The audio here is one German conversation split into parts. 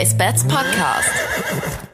Race Bats Podcast.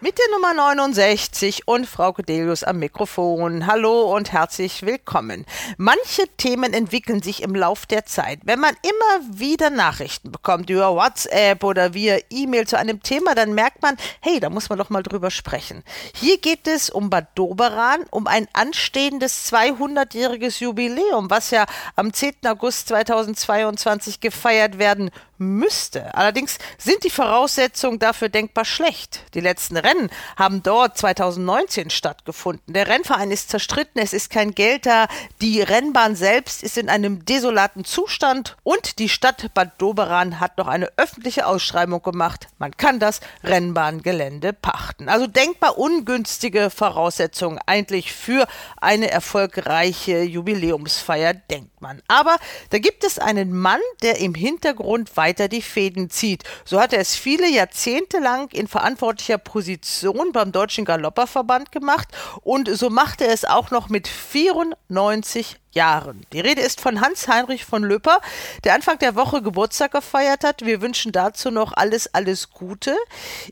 Mit der Nummer 69 und Frau Codelius am Mikrofon. Hallo und herzlich willkommen. Manche Themen entwickeln sich im Lauf der Zeit. Wenn man immer wieder Nachrichten bekommt über WhatsApp oder via E-Mail zu einem Thema, dann merkt man, hey, da muss man doch mal drüber sprechen. Hier geht es um Bad Doberan, um ein anstehendes 200-jähriges Jubiläum, was ja am 10. August 2022 gefeiert werden müsste. Allerdings sind die Voraussetzungen dafür denkbar schlecht. Die letzten Rennen haben dort 2019 stattgefunden. Der Rennverein ist zerstritten, es ist kein Geld da, die Rennbahn selbst ist in einem desolaten Zustand und die Stadt Bad Doberan hat noch eine öffentliche Ausschreibung gemacht. Man kann das Rennbahngelände pachten. Also denkbar ungünstige Voraussetzungen eigentlich für eine erfolgreiche Jubiläumsfeier, denkt man. Aber da gibt es einen Mann, der im Hintergrund weiter die Fäden zieht. So hat er es viele Jahrzehnte lang in verantwortlicher Position beim Deutschen Galopperverband gemacht und so macht er es auch noch mit 94 Jahren. Die Rede ist von Hans-Heinrich von Löper, der Anfang der Woche Geburtstag gefeiert hat. Wir wünschen dazu noch alles, alles Gute.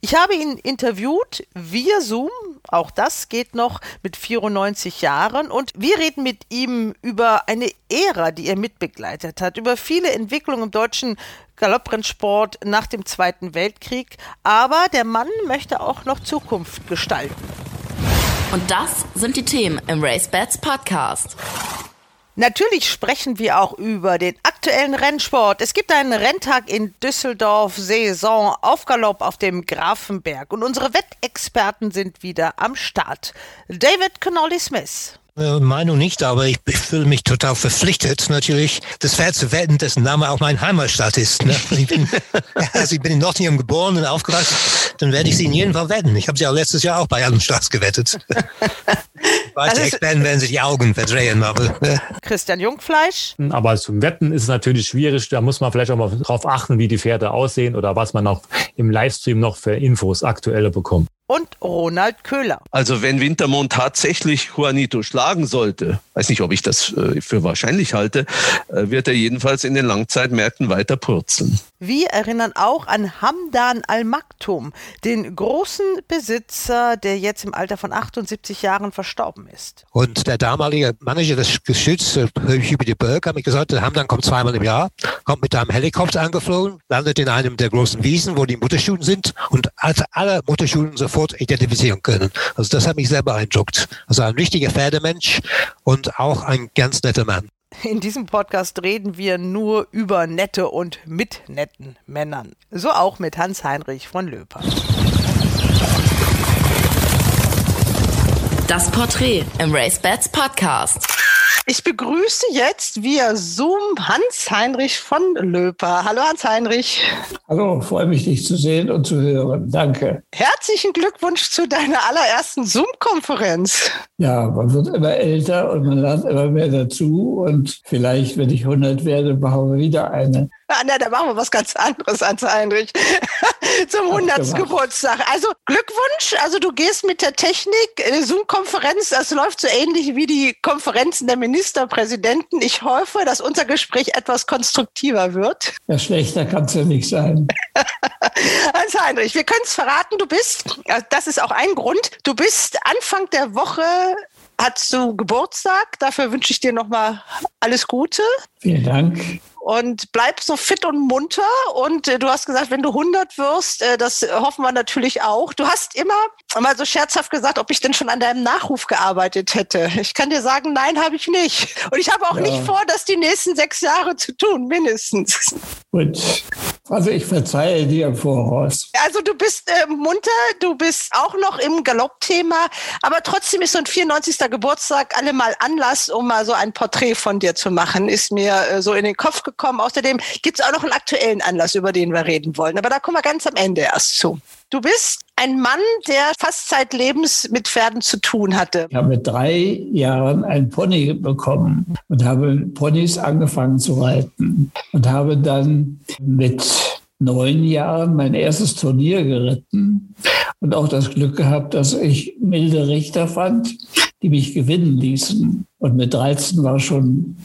Ich habe ihn interviewt via Zoom. Auch das geht noch mit 94 Jahren. Und wir reden mit ihm über eine Ära, die er mitbegleitet hat, über viele Entwicklungen im deutschen Galopprennsport nach dem Zweiten Weltkrieg. Aber der Mann möchte auch noch Zukunft gestalten. Und das sind die Themen im Race Bats Podcast. Natürlich sprechen wir auch über den aktuellen Rennsport. Es gibt einen Renntag in Düsseldorf, Saison auf Galopp auf dem Grafenberg. Und unsere Wettexperten sind wieder am Start. David Connolly Smith. Äh, Meinung nicht, aber ich, ich fühle mich total verpflichtet, natürlich das Pferd zu wetten, dessen Name auch mein Heimatstadt ist. Ne? Ich, bin, also ich bin in Nottingham geboren und aufgewachsen, dann werde ich sie in jedem Fall wetten. Ich habe sie auch letztes Jahr auch bei allen Starts gewettet. weiß, die Experten werden sich die Augen verdrehen, aber... Ne? Christian Jungfleisch. Aber zum Wetten ist es natürlich schwierig, da muss man vielleicht auch mal drauf achten, wie die Pferde aussehen oder was man auch im Livestream noch für Infos aktuelle bekommt und Ronald Köhler. Also wenn Wintermond tatsächlich Juanito schlagen sollte, weiß nicht, ob ich das äh, für wahrscheinlich halte, äh, wird er jedenfalls in den Langzeitmärkten weiter purzeln. Wir erinnern auch an Hamdan Al-Maktoum, den großen Besitzer, der jetzt im Alter von 78 Jahren verstorben ist. Und der damalige Manager des Geschütz, Hübi de Berg, hat mir gesagt, Hamdan kommt zweimal im Jahr, kommt mit einem Helikopter angeflogen, landet in einem der großen Wiesen, wo die Mutterschulen sind und als alle Mutterschulen sofort identifizieren können. Also das hat mich sehr beeindruckt. Also ein richtiger Pferdemensch und auch ein ganz netter Mann. In diesem Podcast reden wir nur über nette und mit netten Männern. So auch mit Hans-Heinrich von Löper. Das Porträt im Race Bats Podcast. Ich begrüße jetzt via Zoom Hans-Heinrich von Löper. Hallo Hans-Heinrich. Hallo, freue mich, dich zu sehen und zu hören. Danke. Herzlichen Glückwunsch zu deiner allerersten Zoom-Konferenz. Ja, man wird immer älter und man lernt immer mehr dazu. Und vielleicht, wenn ich 100 werde, machen wir wieder eine. Ah, na, da machen wir was ganz anderes, Hans-Heinrich. Zum 100. Geburtstag. Also Glückwunsch. Also du gehst mit der Technik, äh, Zoom-Konferenz, das läuft so ähnlich wie die Konferenzen der Ministerpräsidenten. Ich hoffe, dass unser Gespräch etwas konstruktiver wird. Ja, schlechter kann es ja nicht sein. Hans-Heinrich, wir können es verraten, du bist, äh, das ist auch ein Grund, du bist Anfang der Woche hast du Geburtstag. Dafür wünsche ich dir nochmal alles Gute. Vielen Dank und bleib so fit und munter. Und äh, du hast gesagt, wenn du 100 wirst, äh, das hoffen wir natürlich auch. Du hast immer mal so scherzhaft gesagt, ob ich denn schon an deinem Nachruf gearbeitet hätte. Ich kann dir sagen, nein, habe ich nicht. Und ich habe auch ja. nicht vor, das die nächsten sechs Jahre zu tun, mindestens. Gut. Also ich verzeihe dir im Voraus. Also du bist äh, munter, du bist auch noch im Galoppthema, aber trotzdem ist so ein 94. Geburtstag alle mal Anlass, um mal so ein Porträt von dir zu machen, ist mir äh, so in den Kopf gekommen. Außerdem gibt es auch noch einen aktuellen Anlass, über den wir reden wollen. Aber da kommen wir ganz am Ende erst zu. Du bist ein Mann, der fast zeitlebens mit Pferden zu tun hatte. Ich habe mit drei Jahren ein Pony bekommen und habe Ponys angefangen zu reiten und habe dann mit neun Jahren mein erstes Turnier geritten und auch das Glück gehabt, dass ich milde Richter fand, die mich gewinnen ließen. Und mit 13 war schon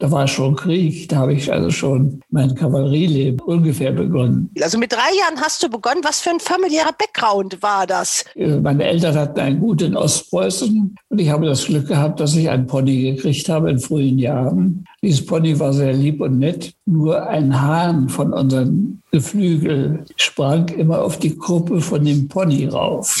da war schon Krieg. Da habe ich also schon mein Kavallerieleben ungefähr begonnen. Also mit drei Jahren hast du begonnen. Was für ein familiärer Background war das? Äh, meine Eltern hatten einen Gut in Ostpreußen und ich habe das Glück gehabt, dass ich einen Pony gekriegt habe in frühen Jahren. Dieses Pony war sehr lieb und nett. Nur ein Hahn von unseren Geflügel sprang immer auf die Kuppe von dem Pony rauf.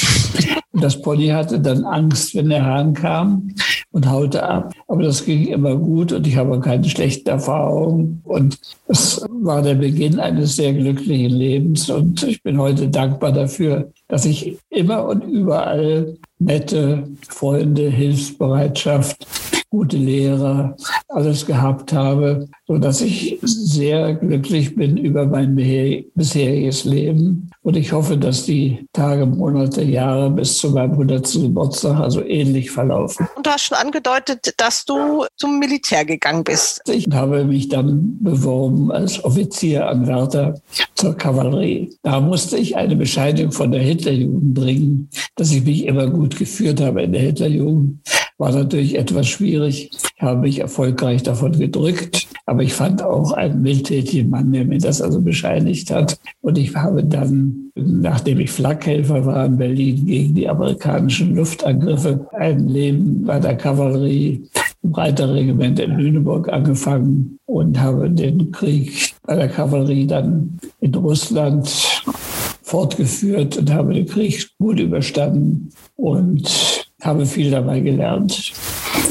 Und das Pony hatte dann Angst, wenn der Hahn kam und haute ab. Aber das ging immer gut und ich habe keine schlechten Erfahrungen. Und es war der Beginn eines sehr glücklichen Lebens. Und ich bin heute dankbar dafür, dass ich immer und überall nette Freunde, Hilfsbereitschaft, gute Lehrer, alles gehabt habe, so dass ich sehr glücklich bin über mein bisheriges Leben. Und ich hoffe, dass die Tage, Monate, Jahre bis zu meinem 100. Geburtstag also ähnlich verlaufen. Und du hast schon angedeutet, dass du zum Militär gegangen bist. Ich habe mich dann beworben als Offizieranwärter zur Kavallerie. Da musste ich eine Bescheinigung von der Hitlerjugend bringen, dass ich mich immer gut geführt habe in der Hitlerjugend war natürlich etwas schwierig. Ich habe mich erfolgreich davon gedrückt, aber ich fand auch einen mildtätigen Mann, der mir das also bescheinigt hat. Und ich habe dann, nachdem ich Flakhelfer war in Berlin gegen die amerikanischen Luftangriffe, ein Leben bei der Kavallerie im Reiterregiment in Lüneburg angefangen und habe den Krieg bei der Kavallerie dann in Russland fortgeführt und habe den Krieg gut überstanden und habe viel dabei gelernt.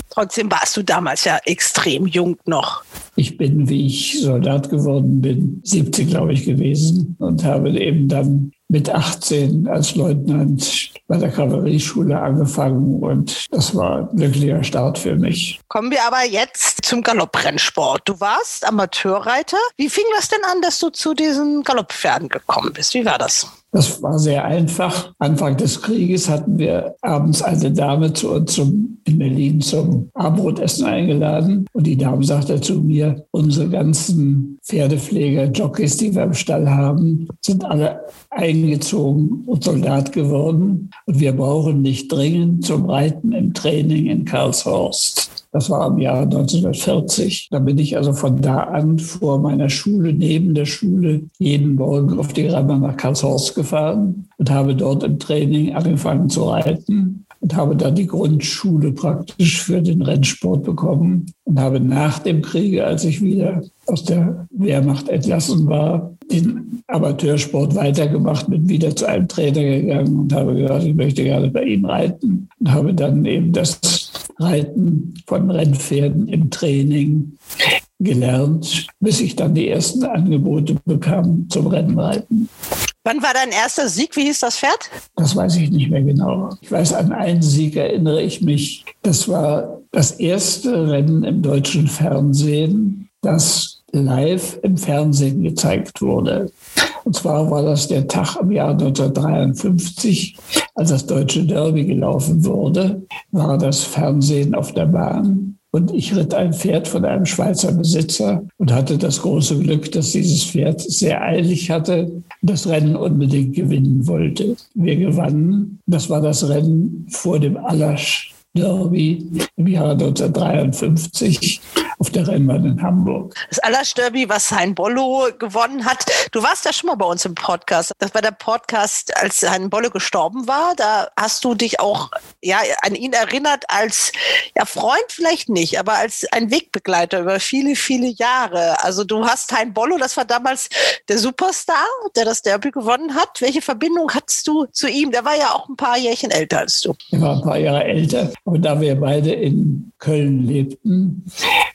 Trotzdem warst du damals ja extrem jung noch. Ich bin, wie ich Soldat geworden bin, 70, glaube ich, gewesen und habe eben dann mit 18 als Leutnant bei der Kavallerieschule angefangen und das war ein glücklicher Start für mich. Kommen wir aber jetzt zum Galopprennsport. Du warst Amateurreiter. Wie fing das denn an, dass du zu diesen Galopppferden gekommen bist? Wie war das? Das war sehr einfach. Anfang des Krieges hatten wir abends eine Dame zu uns zum, in Berlin zum Abendbrotessen eingeladen. Und die Dame sagte zu mir, unsere ganzen Pferdepfleger, Jockeys, die wir im Stall haben, sind alle eingezogen und Soldat geworden. Und wir brauchen nicht dringend zum Reiten im Training in Karlshorst. Das war im Jahr 1940. Da bin ich also von da an vor meiner Schule, neben der Schule, jeden Morgen auf die Rammer nach Karlshorst gefahren und habe dort im Training angefangen zu reiten und habe dann die Grundschule praktisch für den Rennsport bekommen und habe nach dem Kriege, als ich wieder aus der Wehrmacht entlassen war, den Amateursport weitergemacht, bin wieder zu einem Trainer gegangen und habe gesagt, ich möchte gerne bei ihm reiten und habe dann eben das Reiten von Rennpferden im Training gelernt, bis ich dann die ersten Angebote bekam zum Rennreiten. Wann war dein erster Sieg? Wie hieß das Pferd? Das weiß ich nicht mehr genau. Ich weiß, an einen Sieg erinnere ich mich. Das war das erste Rennen im deutschen Fernsehen, das live im Fernsehen gezeigt wurde. Und zwar war das der Tag im Jahr 1953, als das deutsche Derby gelaufen wurde, war das Fernsehen auf der Bahn. Und ich ritt ein Pferd von einem Schweizer Besitzer und hatte das große Glück, dass dieses Pferd sehr eilig hatte das Rennen unbedingt gewinnen wollte. Wir gewannen. Das war das Rennen vor dem Allasch Derby im Jahre 1953 auf der Rennbahn in Hamburg. Das Allersterby, was Hein Bollo gewonnen hat. Du warst ja schon mal bei uns im Podcast. Das war der Podcast, als Hein Bollo gestorben war. Da hast du dich auch ja, an ihn erinnert als ja, Freund vielleicht nicht, aber als ein Wegbegleiter über viele, viele Jahre. Also du hast Hein Bollo, das war damals der Superstar, der das Derby gewonnen hat. Welche Verbindung hattest du zu ihm? Der war ja auch ein paar Jährchen älter als du. Er war ein paar Jahre älter. Aber da wir beide in Köln lebten,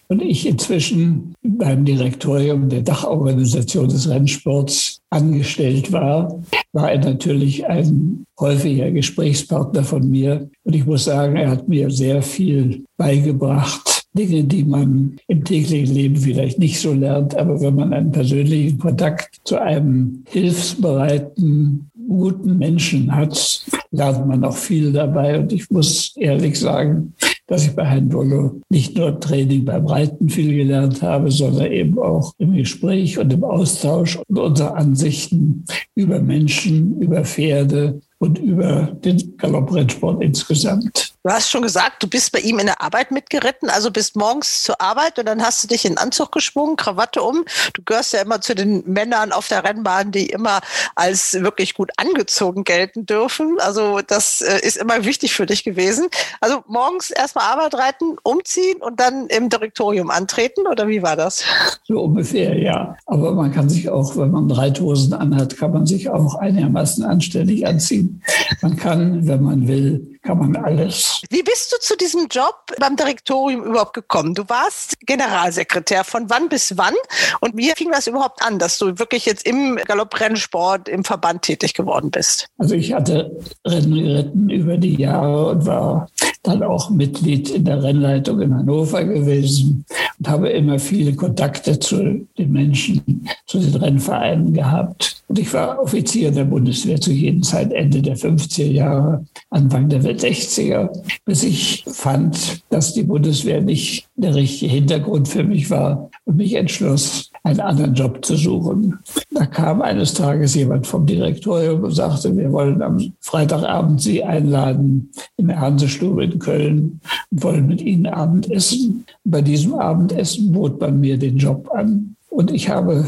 und ich inzwischen beim Direktorium der Dachorganisation des Rennsports angestellt war, war er natürlich ein häufiger Gesprächspartner von mir. Und ich muss sagen, er hat mir sehr viel beigebracht. Dinge, die man im täglichen Leben vielleicht nicht so lernt, aber wenn man einen persönlichen Kontakt zu einem hilfsbereiten, guten Menschen hat, lernt man auch viel dabei. Und ich muss ehrlich sagen, dass ich bei Herrn Dollo nicht nur Training beim Reiten viel gelernt habe, sondern eben auch im Gespräch und im Austausch und unsere Ansichten über Menschen, über Pferde und über den Galopprennsport insgesamt. Du hast schon gesagt, du bist bei ihm in der Arbeit mitgeritten, also bist morgens zur Arbeit und dann hast du dich in Anzug geschwungen, Krawatte um. Du gehörst ja immer zu den Männern auf der Rennbahn, die immer als wirklich gut angezogen gelten dürfen. Also das äh, ist immer wichtig für dich gewesen. Also morgens erstmal Arbeit reiten, umziehen und dann im Direktorium antreten oder wie war das? So ungefähr, ja. Aber man kann sich auch, wenn man Reithosen anhat, kann man sich auch einigermaßen anständig anziehen. Man kann, wenn man will, kann man alles. Wie bist du zu diesem Job beim Direktorium überhaupt gekommen? Du warst Generalsekretär. Von wann bis wann? Und wie fing das überhaupt an, dass du wirklich jetzt im Galopprennsport im Verband tätig geworden bist? Also ich hatte Rennen geritten über die Jahre und war dann auch Mitglied in der Rennleitung in Hannover gewesen und habe immer viele Kontakte zu den Menschen, zu den Rennvereinen gehabt. Und ich war Offizier der Bundeswehr zu jeder Zeit, Ende der 50er Jahre, Anfang der 60er, bis ich fand, dass die Bundeswehr nicht der richtige Hintergrund für mich war und mich entschloss, einen anderen Job zu suchen. Da kam eines Tages jemand vom Direktorium und sagte, wir wollen am Freitagabend Sie einladen in der Hansestube in Köln und wollen mit Ihnen Abendessen. Bei diesem Abendessen bot man mir den Job an. Und ich habe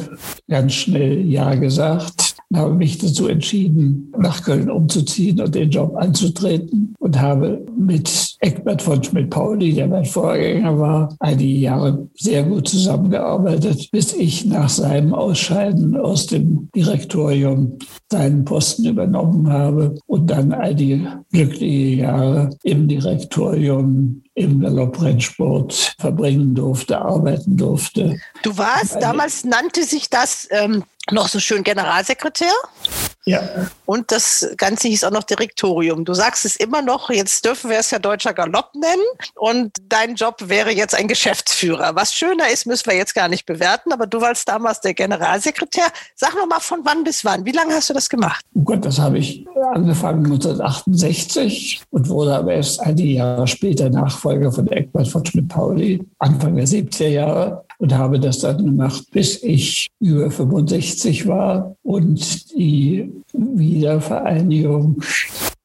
ganz schnell Ja gesagt habe mich dazu entschieden, nach Köln umzuziehen und den Job anzutreten und habe mit Eckbert von Schmidt-Pauli, der mein Vorgänger war, einige Jahre sehr gut zusammengearbeitet, bis ich nach seinem Ausscheiden aus dem Direktorium seinen Posten übernommen habe und dann einige glückliche Jahre im Direktorium im Galopprennsport verbringen durfte, arbeiten durfte. Du warst, damals nannte sich das ähm, noch so schön Generalsekretär. Ja. Und das Ganze hieß auch noch Direktorium. Du sagst es immer noch, jetzt dürfen wir es ja Deutscher Galopp nennen. Und dein Job wäre jetzt ein Geschäftsführer. Was schöner ist, müssen wir jetzt gar nicht bewerten. Aber du warst damals der Generalsekretär. Sag noch mal von wann bis wann. Wie lange hast du das gemacht? Oh Gott, das habe ich angefangen 1968 und wurde aber erst einige Jahre später Nachfolger von Eckbert von Schmidt-Pauli, Anfang der 70er Jahre und habe das dann gemacht, bis ich über 65 war und die Wiedervereinigung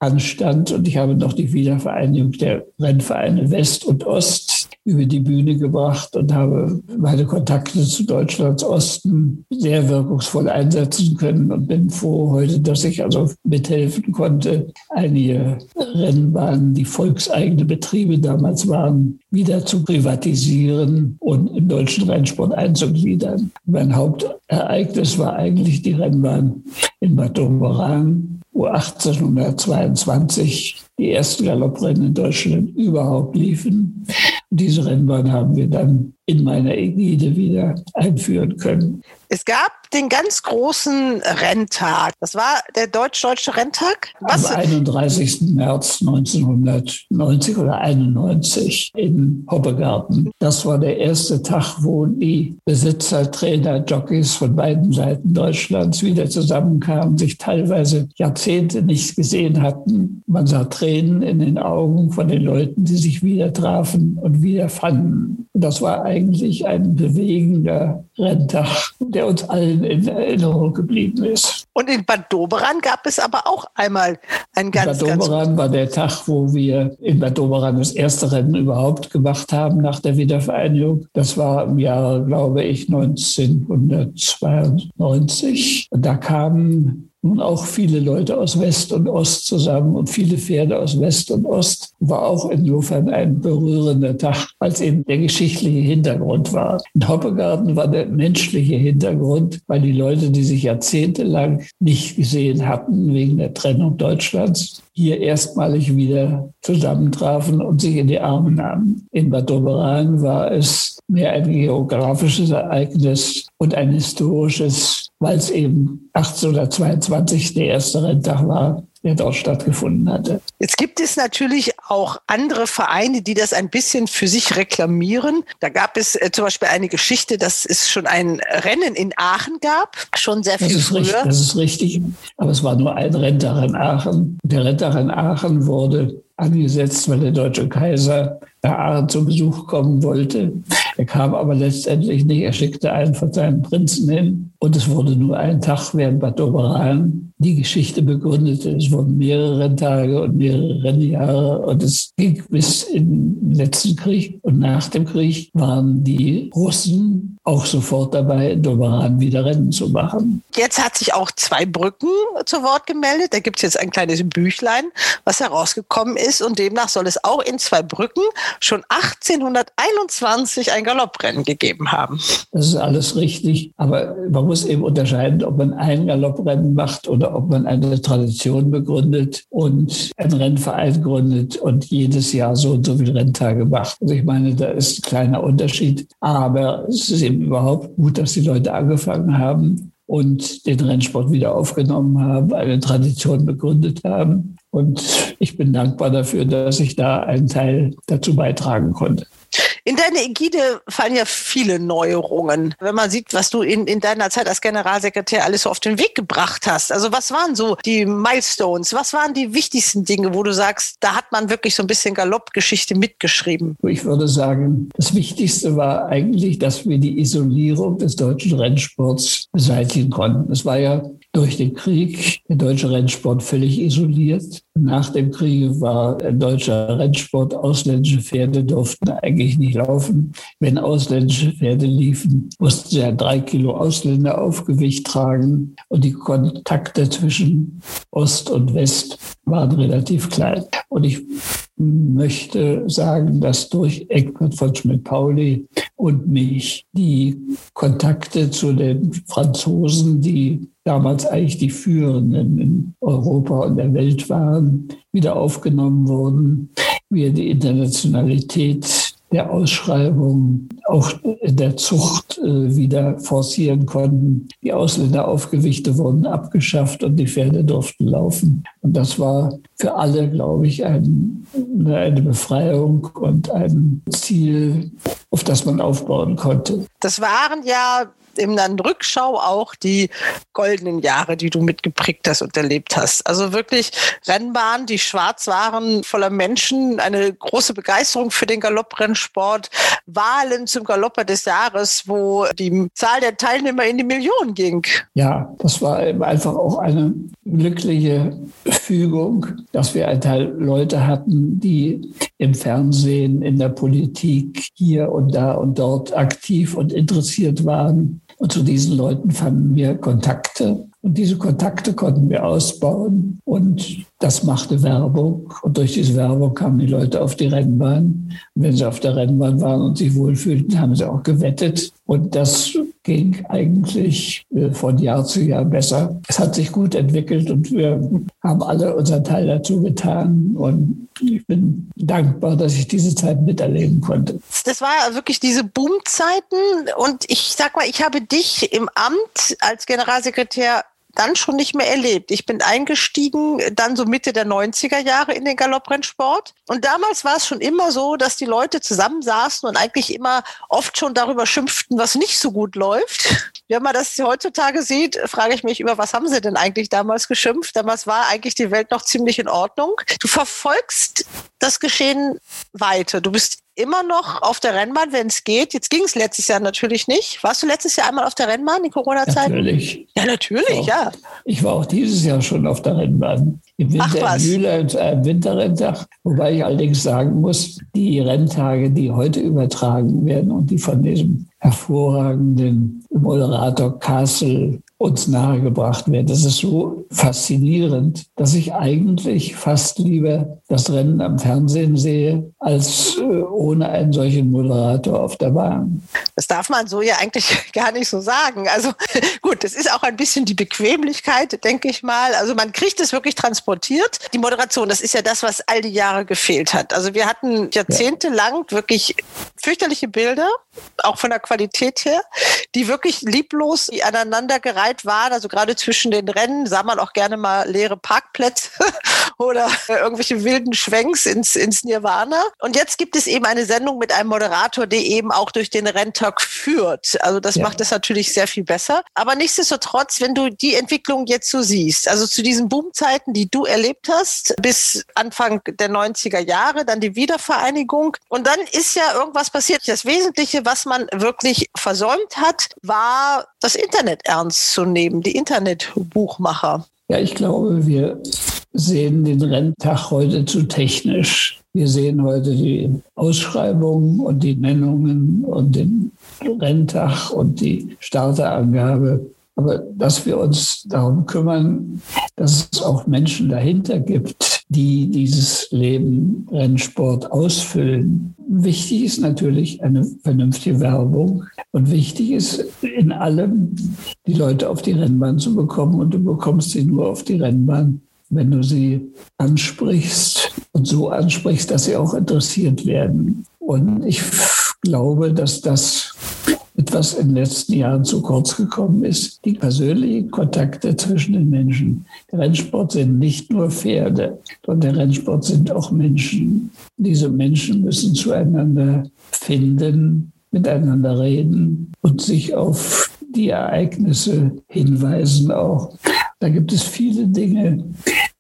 anstand. Und ich habe noch die Wiedervereinigung der Rennvereine West und Ost über die Bühne gebracht und habe meine Kontakte zu Deutschlands Osten sehr wirkungsvoll einsetzen können und bin froh heute, dass ich also mithelfen konnte, einige Rennbahnen, die volkseigene Betriebe damals waren, wieder zu privatisieren und im deutschen Rennsport einzugliedern. Mein Hauptereignis war eigentlich die Rennbahn in Bad Doberan, wo 1822 die ersten Galopprennen in Deutschland überhaupt liefen. Diese Rennbahn haben wir dann in meiner Ägide wieder einführen können. Es gab den ganz großen Renntag. Das war der deutsch-deutsche Renntag? Was? Am 31. März 1990 oder 91 in Hoppegarten. Das war der erste Tag, wo die Besitzer, Trainer, Jockeys von beiden Seiten Deutschlands wieder zusammenkamen, sich teilweise Jahrzehnte nicht gesehen hatten. Man sah Tränen in den Augen von den Leuten, die sich wieder trafen und wieder fanden. Das war eigentlich ein bewegender Renntag, der uns allen in Erinnerung geblieben ist. Und in Bad Doberan gab es aber auch einmal ein ganz, Bad Doberan war der Tag, wo wir in Bad Doberan das erste Rennen überhaupt gemacht haben nach der Wiedervereinigung. Das war im Jahr, glaube ich, 1992. Und da kamen nun auch viele Leute aus West und Ost zusammen und viele Pferde aus West und Ost. War auch insofern ein berührender Tag, als eben der geschichtliche Hintergrund war. In Hoppegarten war der menschliche Hintergrund, weil die Leute, die sich jahrzehntelang nicht gesehen hatten wegen der Trennung Deutschlands, hier erstmalig wieder zusammentrafen und sich in die Arme nahmen. In Bad Doberan war es mehr ein geografisches Ereignis und ein historisches, weil es eben 1822 der erste Renntag war, der dort stattgefunden hatte. Jetzt gibt es natürlich auch andere Vereine, die das ein bisschen für sich reklamieren. Da gab es äh, zum Beispiel eine Geschichte, dass es schon ein Rennen in Aachen gab, schon sehr viel das früher. Richtig, das ist richtig, aber es war nur ein Renntag in Aachen. Der Renntag in Aachen wurde angesetzt, weil der deutsche Kaiser Herr Arendt zu Besuch kommen wollte. Er kam aber letztendlich nicht. Er schickte einen von seinen Prinzen hin. Und es wurde nur ein Tag, während Bad Doberan die Geschichte begründete. Es wurden mehrere Tage und mehrere Rennjahre. Und es ging bis in den letzten Krieg. Und nach dem Krieg waren die Russen auch sofort dabei, in Doberan wieder Rennen zu machen. Jetzt hat sich auch zwei Brücken zu Wort gemeldet. Da gibt es jetzt ein kleines Büchlein, was herausgekommen ist. Und demnach soll es auch in zwei Brücken schon 1821 ein Galopprennen gegeben haben. Das ist alles richtig. Aber man muss eben unterscheiden, ob man ein Galopprennen macht oder ob man eine Tradition begründet und einen Rennverein gründet und jedes Jahr so und so viele Renntage macht. Also ich meine, da ist ein kleiner Unterschied. Aber es ist eben überhaupt gut, dass die Leute angefangen haben und den Rennsport wieder aufgenommen haben, eine Tradition begründet haben. Und ich bin dankbar dafür, dass ich da einen Teil dazu beitragen konnte. In deine Ägide fallen ja viele Neuerungen. Wenn man sieht, was du in, in deiner Zeit als Generalsekretär alles so auf den Weg gebracht hast. Also was waren so die Milestones? Was waren die wichtigsten Dinge, wo du sagst, da hat man wirklich so ein bisschen Galoppgeschichte mitgeschrieben? Ich würde sagen, das Wichtigste war eigentlich, dass wir die Isolierung des deutschen Rennsports beseitigen konnten. Es war ja durch den Krieg der deutsche Rennsport völlig isoliert. Nach dem Krieg war deutscher Rennsport, ausländische Pferde durften eigentlich nicht laufen. Wenn ausländische Pferde liefen, mussten sie ja drei Kilo Ausländer auf Gewicht tragen und die Kontakte zwischen Ost und West waren relativ klein. Und ich möchte sagen, dass durch Eckbert von Schmidt-Pauli und mich die Kontakte zu den Franzosen, die damals eigentlich die Führenden in Europa und der Welt waren, wieder aufgenommen wurden. Wir die Internationalität der Ausschreibung, auch der Zucht äh, wieder forcieren konnten. Die Ausländeraufgewichte wurden abgeschafft und die Pferde durften laufen. Und das war für alle, glaube ich, ein, eine Befreiung und ein Ziel, auf das man aufbauen konnte. Das waren ja in der Rückschau auch die goldenen Jahre, die du mitgeprägt hast und erlebt hast. Also wirklich Rennbahnen, die schwarz waren, voller Menschen, eine große Begeisterung für den Galopprennsport, Wahlen zum Galopper des Jahres, wo die Zahl der Teilnehmer in die Millionen ging. Ja, das war einfach auch eine glückliche Fügung, dass wir ein Teil Leute hatten, die im Fernsehen, in der Politik hier und da und dort aktiv und interessiert waren und zu diesen Leuten fanden wir Kontakte. Und diese Kontakte konnten wir ausbauen. Und das machte Werbung. Und durch diese Werbung kamen die Leute auf die Rennbahn. Und wenn sie auf der Rennbahn waren und sich wohlfühlten, haben sie auch gewettet. Und das ging eigentlich äh, von Jahr zu Jahr besser. Es hat sich gut entwickelt und wir haben alle unseren Teil dazu getan. Und ich bin dankbar, dass ich diese Zeit miterleben konnte. Das war wirklich diese Boomzeiten. Und ich sag mal, ich habe dich im Amt als Generalsekretär dann schon nicht mehr erlebt. Ich bin eingestiegen dann so Mitte der 90er Jahre in den Galopprennsport. Und damals war es schon immer so, dass die Leute zusammensaßen und eigentlich immer oft schon darüber schimpften, was nicht so gut läuft. Wenn man das heutzutage sieht, frage ich mich, über was haben sie denn eigentlich damals geschimpft? Damals war eigentlich die Welt noch ziemlich in Ordnung. Du verfolgst das Geschehen weiter. Du bist immer noch auf der Rennbahn, wenn es geht. Jetzt ging es letztes Jahr natürlich nicht. Warst du letztes Jahr einmal auf der Rennbahn in Corona-Zeit? Natürlich. Ja, natürlich, auch, ja. Ich war auch dieses Jahr schon auf der Rennbahn. Im Winter in Mühle zu einem Winterrenntag. Wobei ich allerdings sagen muss, die Renntage, die heute übertragen werden und die von diesem hervorragenden Moderator Castle uns nahegebracht werden. Das ist so faszinierend, dass ich eigentlich fast lieber das Rennen am Fernsehen sehe, als äh, ohne einen solchen Moderator auf der Bahn. Das darf man so ja eigentlich gar nicht so sagen. Also gut, das ist auch ein bisschen die Bequemlichkeit, denke ich mal. Also man kriegt es wirklich transportiert. Die Moderation, das ist ja das, was all die Jahre gefehlt hat. Also wir hatten jahrzehntelang wirklich fürchterliche Bilder auch von der Qualität her, die wirklich lieblos aneinandergereiht waren. Also gerade zwischen den Rennen sah man auch gerne mal leere Parkplätze oder irgendwelche wilden Schwenks ins, ins Nirvana. Und jetzt gibt es eben eine Sendung mit einem Moderator, der eben auch durch den Renntag führt. Also das ja. macht es natürlich sehr viel besser. Aber nichtsdestotrotz, wenn du die Entwicklung jetzt so siehst, also zu diesen Boomzeiten, die du erlebt hast, bis Anfang der 90er Jahre, dann die Wiedervereinigung. Und dann ist ja irgendwas passiert. Das Wesentliche, was man wirklich versäumt hat, war das Internet ernst zu nehmen, die Internetbuchmacher. Ja, ich glaube, wir sehen den Renntag heute zu technisch. Wir sehen heute die Ausschreibungen und die Nennungen und den Renntag und die Starterangabe aber dass wir uns darum kümmern, dass es auch Menschen dahinter gibt, die dieses Leben Rennsport ausfüllen. Wichtig ist natürlich eine vernünftige Werbung und wichtig ist in allem, die Leute auf die Rennbahn zu bekommen und du bekommst sie nur auf die Rennbahn, wenn du sie ansprichst und so ansprichst, dass sie auch interessiert werden. Und ich glaube, dass das etwas in den letzten Jahren zu kurz gekommen ist, die persönlichen Kontakte zwischen den Menschen. Der Rennsport sind nicht nur Pferde, sondern der Rennsport sind auch Menschen. Diese Menschen müssen zueinander finden, miteinander reden und sich auf die Ereignisse hinweisen auch. Da gibt es viele Dinge,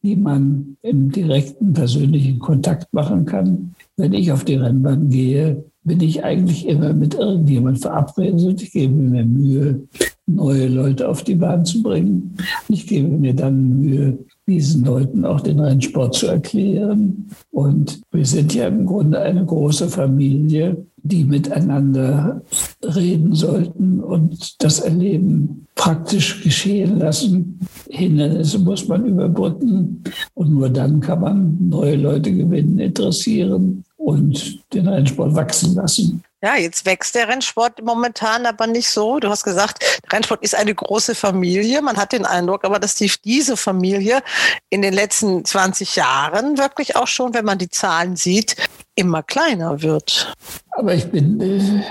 die man im direkten persönlichen Kontakt machen kann. Wenn ich auf die Rennbahn gehe, bin ich eigentlich immer mit irgendjemand verabredet ich gebe mir Mühe, neue Leute auf die Bahn zu bringen. Ich gebe mir dann Mühe, diesen Leuten auch den Rennsport zu erklären. Und wir sind ja im Grunde eine große Familie, die miteinander reden sollten und das Erleben praktisch geschehen lassen. Hindernisse muss man überbrücken und nur dann kann man neue Leute gewinnen, interessieren und den Rennsport wachsen lassen. Ja, jetzt wächst der Rennsport momentan aber nicht so. Du hast gesagt, Rennsport ist eine große Familie. Man hat den Eindruck aber, dass die, diese Familie in den letzten 20 Jahren wirklich auch schon, wenn man die Zahlen sieht, immer kleiner wird. Aber ich bin äh,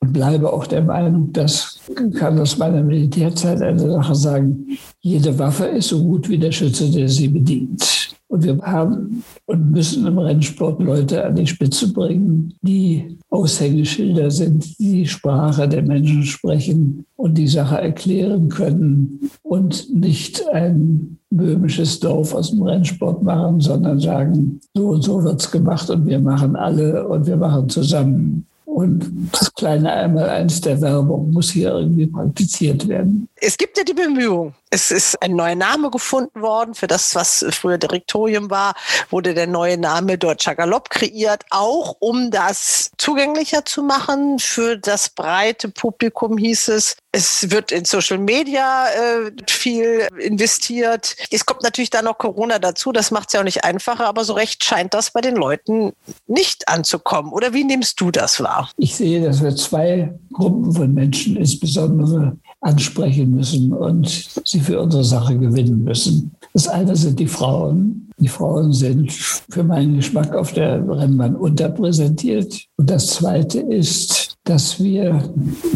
bleibe auch der Meinung, dass kann aus meiner Militärzeit eine Sache sagen, jede Waffe ist so gut wie der Schütze, der sie bedient. Und wir haben und müssen im Rennsport Leute an die Spitze bringen, die Aushängeschilder sind, die die Sprache der Menschen sprechen und die Sache erklären können und nicht ein böhmisches Dorf aus dem Rennsport machen, sondern sagen, so und so wird es gemacht und wir machen alle und wir machen zusammen. Und das kleine Einmaleins der Werbung muss hier irgendwie praktiziert werden. Es gibt ja die Bemühung. Es ist ein neuer Name gefunden worden für das, was früher Direktorium war, wurde der neue Name Deutscher Galopp kreiert, auch um das zugänglicher zu machen für das breite Publikum, hieß es. Es wird in Social Media äh, viel investiert. Es kommt natürlich dann noch Corona dazu, das macht es ja auch nicht einfacher, aber so recht scheint das bei den Leuten nicht anzukommen. Oder wie nimmst du das wahr? Ich sehe, dass wir zwei Gruppen von Menschen insbesondere ansprechen müssen und sie für unsere Sache gewinnen müssen. Das eine sind die Frauen. Die Frauen sind für meinen Geschmack auf der Rennbahn unterpräsentiert. Und das zweite ist, dass wir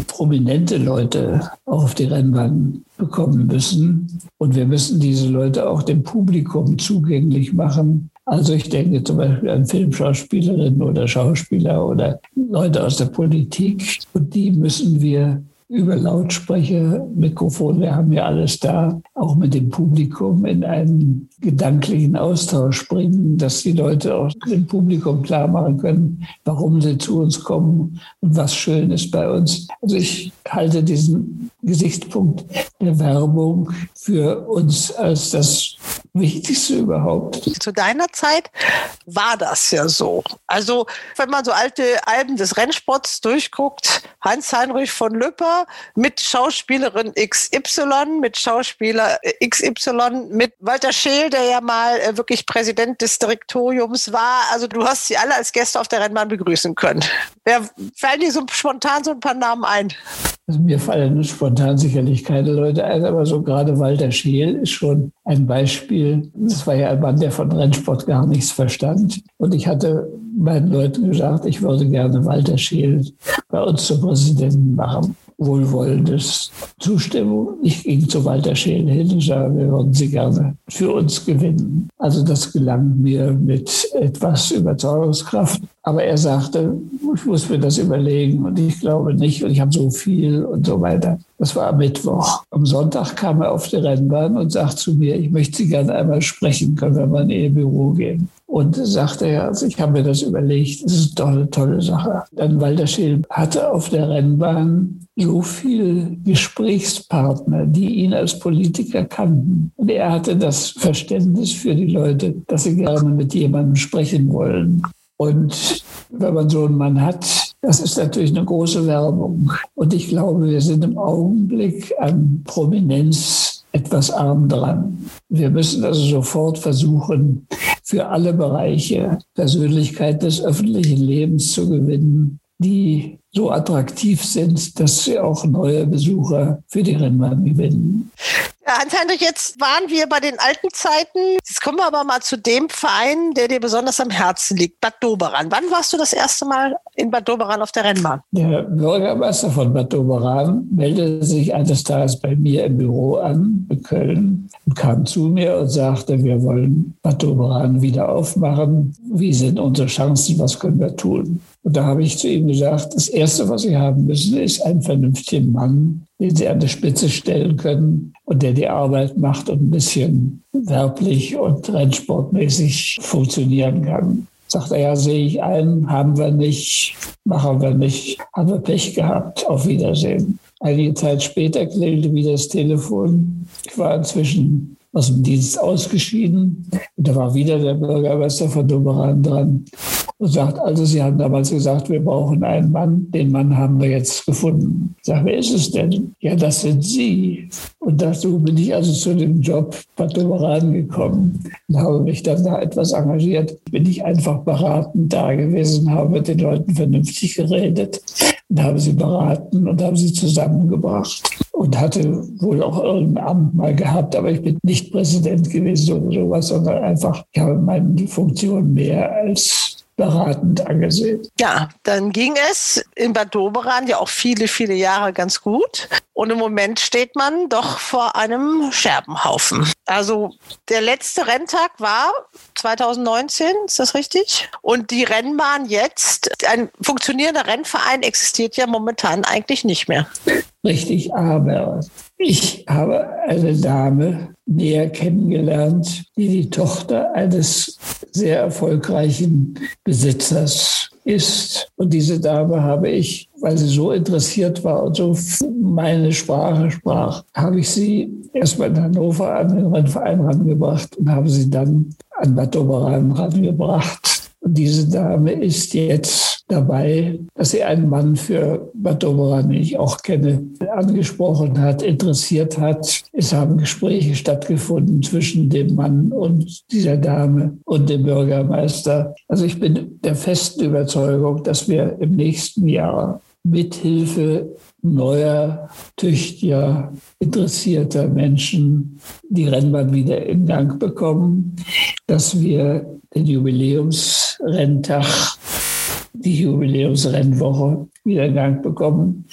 prominente Leute auf die Rennbahn bekommen müssen. Und wir müssen diese Leute auch dem Publikum zugänglich machen. Also ich denke zum Beispiel an Filmschauspielerinnen oder Schauspieler oder Leute aus der Politik. Und die müssen wir über Lautsprecher, Mikrofon, wir haben ja alles da, auch mit dem Publikum in einen gedanklichen Austausch bringen, dass die Leute auch dem Publikum klar machen können, warum sie zu uns kommen und was schön ist bei uns. Also ich halte diesen Gesichtspunkt der Werbung für uns als das Wichtigste überhaupt. Zu deiner Zeit war das ja so. Also wenn man so alte Alben des Rennsports durchguckt, Heinz-Heinrich von Lüpper mit Schauspielerin XY, mit Schauspieler XY, mit Walter Scheel, der ja mal äh, wirklich Präsident des Direktoriums war. Also du hast sie alle als Gäste auf der Rennbahn begrüßen können. Wer fallen dir so spontan so ein paar Namen ein? Also mir fallen spontan sicherlich keine Leute ein, aber so gerade Walter Scheel ist schon ein Beispiel. Das war ja ein Mann, der von Rennsport gar nichts verstand. Und ich hatte meinen Leuten gesagt, ich würde gerne Walter Scheel bei uns zum Präsidenten machen wohlwollendes Zustimmung. Ich ging zu Walter Scheel hin und sagte, wir würden Sie gerne für uns gewinnen. Also das gelang mir mit etwas Überzeugungskraft. Aber er sagte, ich muss mir das überlegen und ich glaube nicht und ich habe so viel und so weiter. Das war am Mittwoch. Am Sonntag kam er auf die Rennbahn und sagte zu mir, ich möchte Sie gerne einmal sprechen, können wir mal in Ihr Büro gehen. Und sagte er, also ich habe mir das überlegt, das ist doch eine tolle Sache. Dann Walter Scheel hatte auf der Rennbahn so viele Gesprächspartner, die ihn als Politiker kannten. Und er hatte das Verständnis für die Leute, dass sie gerne mit jemandem sprechen wollen. Und wenn man so einen Mann hat, das ist natürlich eine große Werbung. Und ich glaube, wir sind im Augenblick an Prominenz etwas arm dran. Wir müssen also sofort versuchen, für alle Bereiche Persönlichkeit des öffentlichen Lebens zu gewinnen, die so attraktiv sind, dass sie auch neue Besucher für die Rennbahn gewinnen. Ja, Hans-Heinrich, jetzt waren wir bei den alten Zeiten. Jetzt kommen wir aber mal zu dem Verein, der dir besonders am Herzen liegt, Bad Doberan. Wann warst du das erste Mal in Bad Doberan auf der Rennbahn? Der Bürgermeister von Bad Doberan meldete sich eines Tages bei mir im Büro an, in Köln, und kam zu mir und sagte, wir wollen Bad Doberan wieder aufmachen. Wie sind unsere Chancen? Was können wir tun? Und da habe ich zu ihm gesagt, das Erste, was Sie haben müssen, ist einen vernünftigen Mann, den Sie an die Spitze stellen können und der die Arbeit macht und ein bisschen werblich und rennsportmäßig funktionieren kann. Sagt er, ja, sehe ich ein, haben wir nicht, machen wir nicht, haben wir Pech gehabt, auf Wiedersehen. Einige Zeit später klingelte wieder das Telefon. Ich war inzwischen aus dem Dienst ausgeschieden. Und da war wieder der Bürgermeister von Doberan dran und sagt, also Sie haben damals gesagt, wir brauchen einen Mann. Den Mann haben wir jetzt gefunden. Ich sage, wer ist es denn? Ja, das sind Sie. Und dazu bin ich also zu dem Job bei Doberan gekommen und habe mich dann da etwas engagiert. Bin ich einfach beratend da gewesen, habe mit den Leuten vernünftig geredet und habe sie beraten und habe sie zusammengebracht und hatte wohl auch irgendein Amt mal gehabt, aber ich bin nicht Präsident gewesen oder sowas, sondern einfach, ich habe meine Funktion mehr als beratend angesehen. Ja, dann ging es in Bad Doberan ja auch viele, viele Jahre ganz gut. Und im Moment steht man doch vor einem Scherbenhaufen. Also der letzte Renntag war 2019, ist das richtig? Und die Rennbahn jetzt, ein funktionierender Rennverein existiert ja momentan eigentlich nicht mehr. Richtig, aber ich habe eine Dame näher kennengelernt, die die Tochter eines sehr erfolgreichen Besitzers ist. Und diese Dame habe ich, weil sie so interessiert war und so meine Sprache sprach, habe ich sie erstmal in Hannover an den Rennverein rangebracht und habe sie dann an Bad Doberan rangebracht. Und diese Dame ist jetzt dabei, dass sie einen Mann für Bad Doberan, den ich auch kenne, angesprochen hat, interessiert hat. Es haben Gespräche stattgefunden zwischen dem Mann und dieser Dame und dem Bürgermeister. Also ich bin der festen Überzeugung, dass wir im nächsten Jahr mithilfe neuer, tüchtiger, interessierter Menschen die Rennbahn wieder in Gang bekommen, dass wir den Jubiläumsrenntag die Jubiläumsrennwoche wieder in Gang bekommen.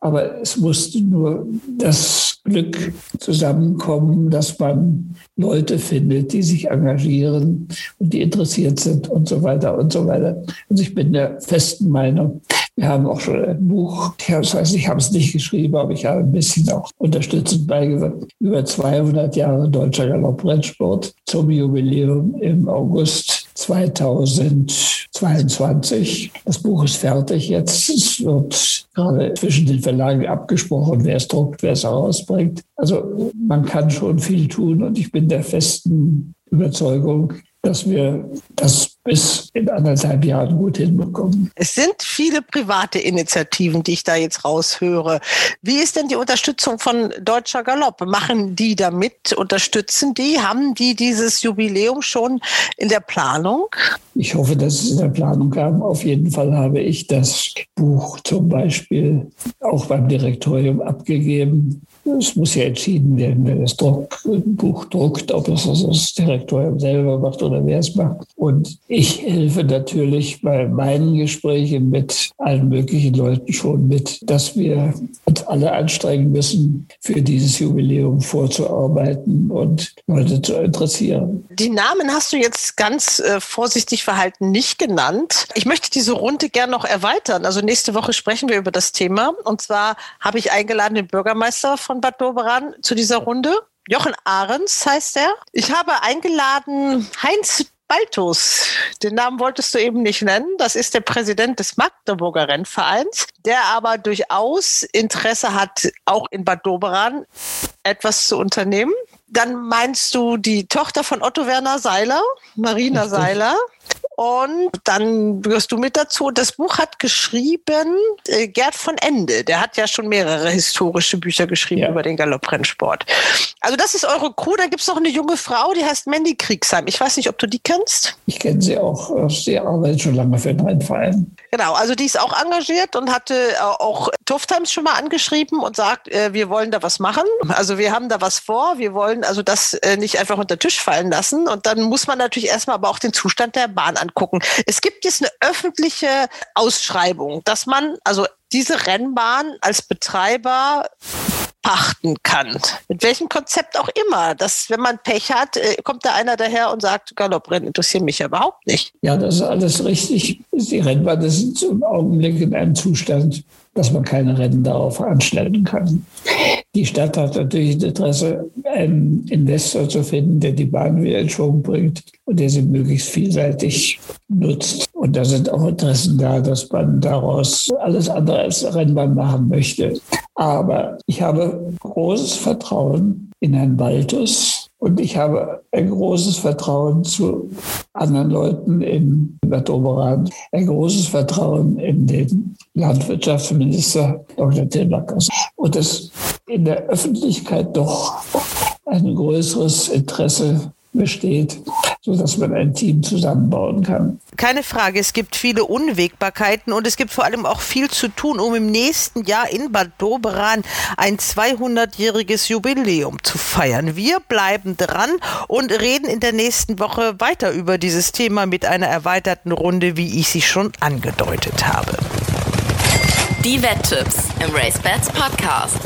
Aber es musste nur das Glück zusammenkommen, dass man Leute findet, die sich engagieren und die interessiert sind und so weiter und so weiter. Also ich bin der festen Meinung, wir haben auch schon ein Buch, ich weiß, ich habe es nicht geschrieben, aber ich habe ein bisschen auch unterstützend beigewirkt, über 200 Jahre deutscher Galopprennsport zum Jubiläum im August 2022. Das Buch ist fertig jetzt. Es wird gerade zwischen den Verlagen abgesprochen, wer es druckt, wer es herausbringt. Also man kann schon viel tun und ich bin der festen Überzeugung, dass wir das bis in anderthalb Jahren gut hinbekommen. Es sind viele private Initiativen, die ich da jetzt raushöre. Wie ist denn die Unterstützung von Deutscher Galopp? Machen die damit? Unterstützen die? Haben die dieses Jubiläum schon in der Planung? Ich hoffe, dass es in der Planung haben. Auf jeden Fall habe ich das Buch zum Beispiel auch beim Direktorium abgegeben. Es muss ja entschieden werden, wer das Druck, Buch druckt, ob es das Direktorium selber macht oder wer es macht. Und ich helfe natürlich bei meinen Gesprächen mit allen möglichen Leuten schon mit, dass wir uns alle anstrengen müssen, für dieses Jubiläum vorzuarbeiten und Leute zu interessieren. Die Namen hast du jetzt ganz äh, vorsichtig verhalten nicht genannt. Ich möchte diese Runde gern noch erweitern. Also nächste Woche sprechen wir über das Thema. Und zwar habe ich eingeladen den Bürgermeister von Bad Doberan zu dieser Runde. Jochen Ahrens heißt er. Ich habe eingeladen Heinz Baltus, den Namen wolltest du eben nicht nennen. Das ist der Präsident des Magdeburger Rennvereins, der aber durchaus Interesse hat, auch in Bad Doberan etwas zu unternehmen. Dann meinst du die Tochter von Otto Werner Seiler, Marina Seiler. Und dann wirst du mit dazu. Das Buch hat geschrieben äh, Gerd von Ende. Der hat ja schon mehrere historische Bücher geschrieben ja. über den Galopprennsport. Also das ist eure Crew. Da gibt es noch eine junge Frau, die heißt Mandy Kriegsheim. Ich weiß nicht, ob du die kennst. Ich kenne sie auch. Sie arbeitet schon lange für den Rennverein. Genau, also die ist auch engagiert und hatte äh, auch Tough Times schon mal angeschrieben und sagt, äh, wir wollen da was machen. Also wir haben da was vor. Wir wollen also das äh, nicht einfach unter den Tisch fallen lassen. Und dann muss man natürlich erstmal aber auch den Zustand der Bahn angucken. Es gibt jetzt eine öffentliche Ausschreibung, dass man also diese Rennbahn als Betreiber pachten kann. Mit welchem Konzept auch immer. Dass, wenn man Pech hat, äh, kommt da einer daher und sagt, Galopprennen interessieren mich ja überhaupt nicht. Ja, das ist alles richtig. Die Rennbahnen sind im Augenblick in einem Zustand, dass man keine Rennen darauf anstellen kann. Die Stadt hat natürlich Interesse, einen Investor zu finden, der die Bahn wieder in Schwung bringt und der sie möglichst vielseitig nutzt. Und da sind auch Interessen da, dass man daraus alles andere als Rennbahn machen möchte. Aber ich habe großes Vertrauen in Herrn Baltus, und ich habe ein großes Vertrauen zu anderen Leuten in Bad Oberan, ein großes Vertrauen in den Landwirtschaftsminister Dr. Tilbackers. Und dass in der Öffentlichkeit doch ein größeres Interesse besteht, sodass man ein Team zusammenbauen kann. Keine Frage, es gibt viele Unwägbarkeiten und es gibt vor allem auch viel zu tun, um im nächsten Jahr in Bad Doberan ein 200-jähriges Jubiläum zu feiern. Wir bleiben dran und reden in der nächsten Woche weiter über dieses Thema mit einer erweiterten Runde, wie ich sie schon angedeutet habe. Die Wetttipps im Race Bats Podcast.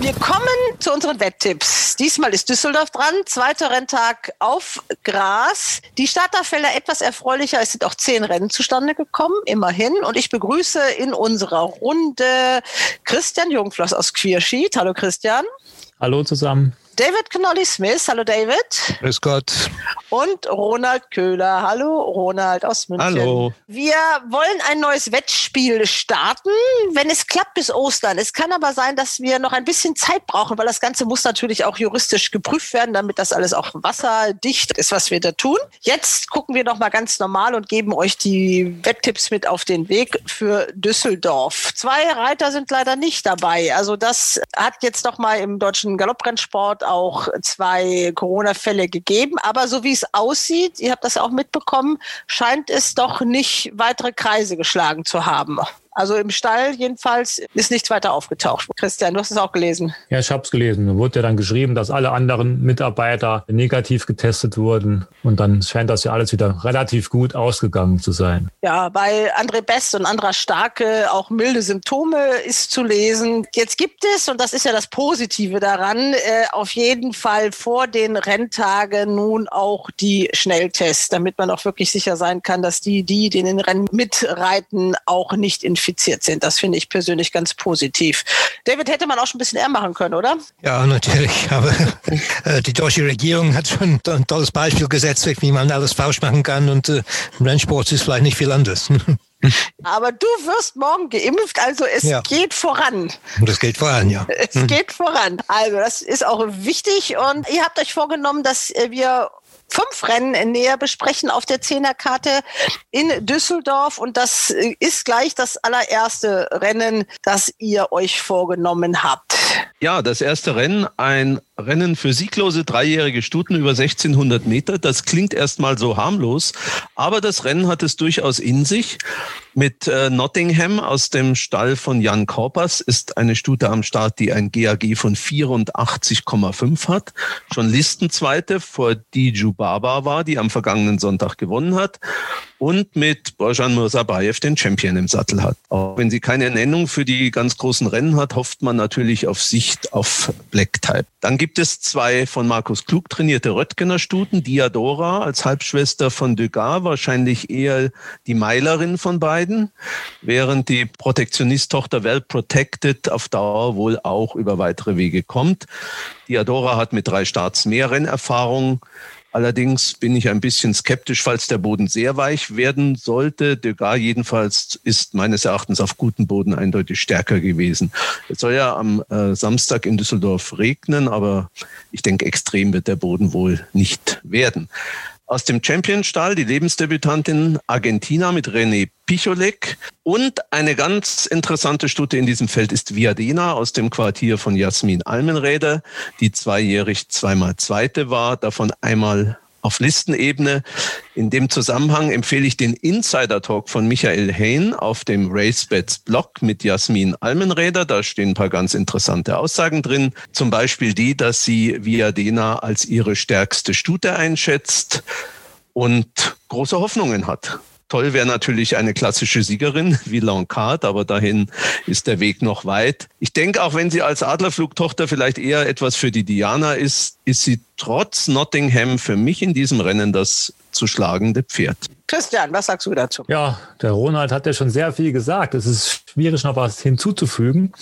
Wir kommen zu unseren Wetttipps. Diesmal ist Düsseldorf dran. Zweiter Renntag auf Gras. Die Starterfelder etwas erfreulicher. Es sind auch zehn Rennen zustande gekommen, immerhin. Und ich begrüße in unserer Runde Christian Jungfloss aus Queerschied. Hallo Christian. Hallo zusammen. David Connolly Smith. Hallo David. Grüß Gott. Und Ronald Köhler. Hallo Ronald aus München. Hallo. Wir wollen ein neues Wettspiel starten, wenn es klappt bis Ostern. Es kann aber sein, dass wir noch ein bisschen Zeit brauchen, weil das Ganze muss natürlich auch juristisch geprüft werden, damit das alles auch wasserdicht ist, was wir da tun. Jetzt gucken wir noch mal ganz normal und geben euch die Wetttipps mit auf den Weg für Düsseldorf. Zwei Reiter sind leider nicht dabei. Also das hat jetzt noch mal im deutschen Galopprennsport auch zwei Corona-Fälle gegeben. Aber so wie es aussieht, ihr habt das auch mitbekommen, scheint es doch nicht weitere Kreise geschlagen zu haben. Also im Stall jedenfalls ist nichts weiter aufgetaucht. Christian, du hast es auch gelesen. Ja, ich habe es gelesen. Da wurde ja dann geschrieben, dass alle anderen Mitarbeiter negativ getestet wurden. Und dann scheint das ja alles wieder relativ gut ausgegangen zu sein. Ja, bei André Best und Andra Starke auch milde Symptome ist zu lesen. Jetzt gibt es, und das ist ja das Positive daran, äh, auf jeden Fall vor den Renntagen nun auch die Schnelltests, damit man auch wirklich sicher sein kann, dass die, die den Rennen mitreiten, auch nicht infiziert infiziert sind. Das finde ich persönlich ganz positiv. David, hätte man auch schon ein bisschen eher machen können, oder? Ja, natürlich. Aber äh, die deutsche Regierung hat schon ein tolles Beispiel gesetzt, wie man alles falsch machen kann. Und äh, im Rennsport ist vielleicht nicht viel anders. Aber du wirst morgen geimpft, also es ja. geht voran. Das geht voran, ja. Es geht voran. Also das ist auch wichtig und ihr habt euch vorgenommen, dass wir fünf Rennen näher besprechen auf der Zehnerkarte in Düsseldorf. Und das ist gleich das allererste Rennen, das ihr euch vorgenommen habt. Ja, das erste Rennen, ein Rennen für sieglose dreijährige Stuten über 1600 Meter. Das klingt erstmal so harmlos, aber das Rennen hat es durchaus in sich. Mit äh, Nottingham aus dem Stall von Jan Korpers ist eine Stute am Start, die ein GAG von 84,5 hat. Schon Listenzweite vor Diju Baba war, die am vergangenen Sonntag gewonnen hat. Und mit Bojan Mursabayev den Champion im Sattel hat. Auch wenn sie keine Nennung für die ganz großen Rennen hat, hofft man natürlich auf Sicht auf Black Type. Dann gibt es zwei von Markus Klug trainierte Röttgener Stuten. Diadora als Halbschwester von Degas, wahrscheinlich eher die Meilerin von beiden während die Protektionist-Tochter Well Protected auf Dauer wohl auch über weitere Wege kommt. Die Adora hat mit drei Starts mehr Rennerfahrung. Allerdings bin ich ein bisschen skeptisch, falls der Boden sehr weich werden sollte. Degas jedenfalls ist meines Erachtens auf gutem Boden eindeutig stärker gewesen. Es soll ja am äh, Samstag in Düsseldorf regnen, aber ich denke, extrem wird der Boden wohl nicht werden. Aus dem Champion-Stall die Lebensdebütantin Argentina mit René Picholek. Und eine ganz interessante Stute in diesem Feld ist Viadena aus dem Quartier von Jasmin Almenräder, die zweijährig zweimal Zweite war, davon einmal auf Listenebene. In dem Zusammenhang empfehle ich den Insider Talk von Michael Hain auf dem RaceBets Blog mit Jasmin Almenräder. Da stehen ein paar ganz interessante Aussagen drin. Zum Beispiel die, dass sie Viadena als ihre stärkste Stute einschätzt und große Hoffnungen hat. Toll wäre natürlich eine klassische Siegerin wie Lancard, aber dahin ist der Weg noch weit. Ich denke, auch wenn sie als Adlerflugtochter vielleicht eher etwas für die Diana ist, ist sie trotz Nottingham für mich in diesem Rennen das zu schlagende Pferd. Christian, was sagst du dazu? Ja, der Ronald hat ja schon sehr viel gesagt. Es ist schwierig, noch was hinzuzufügen.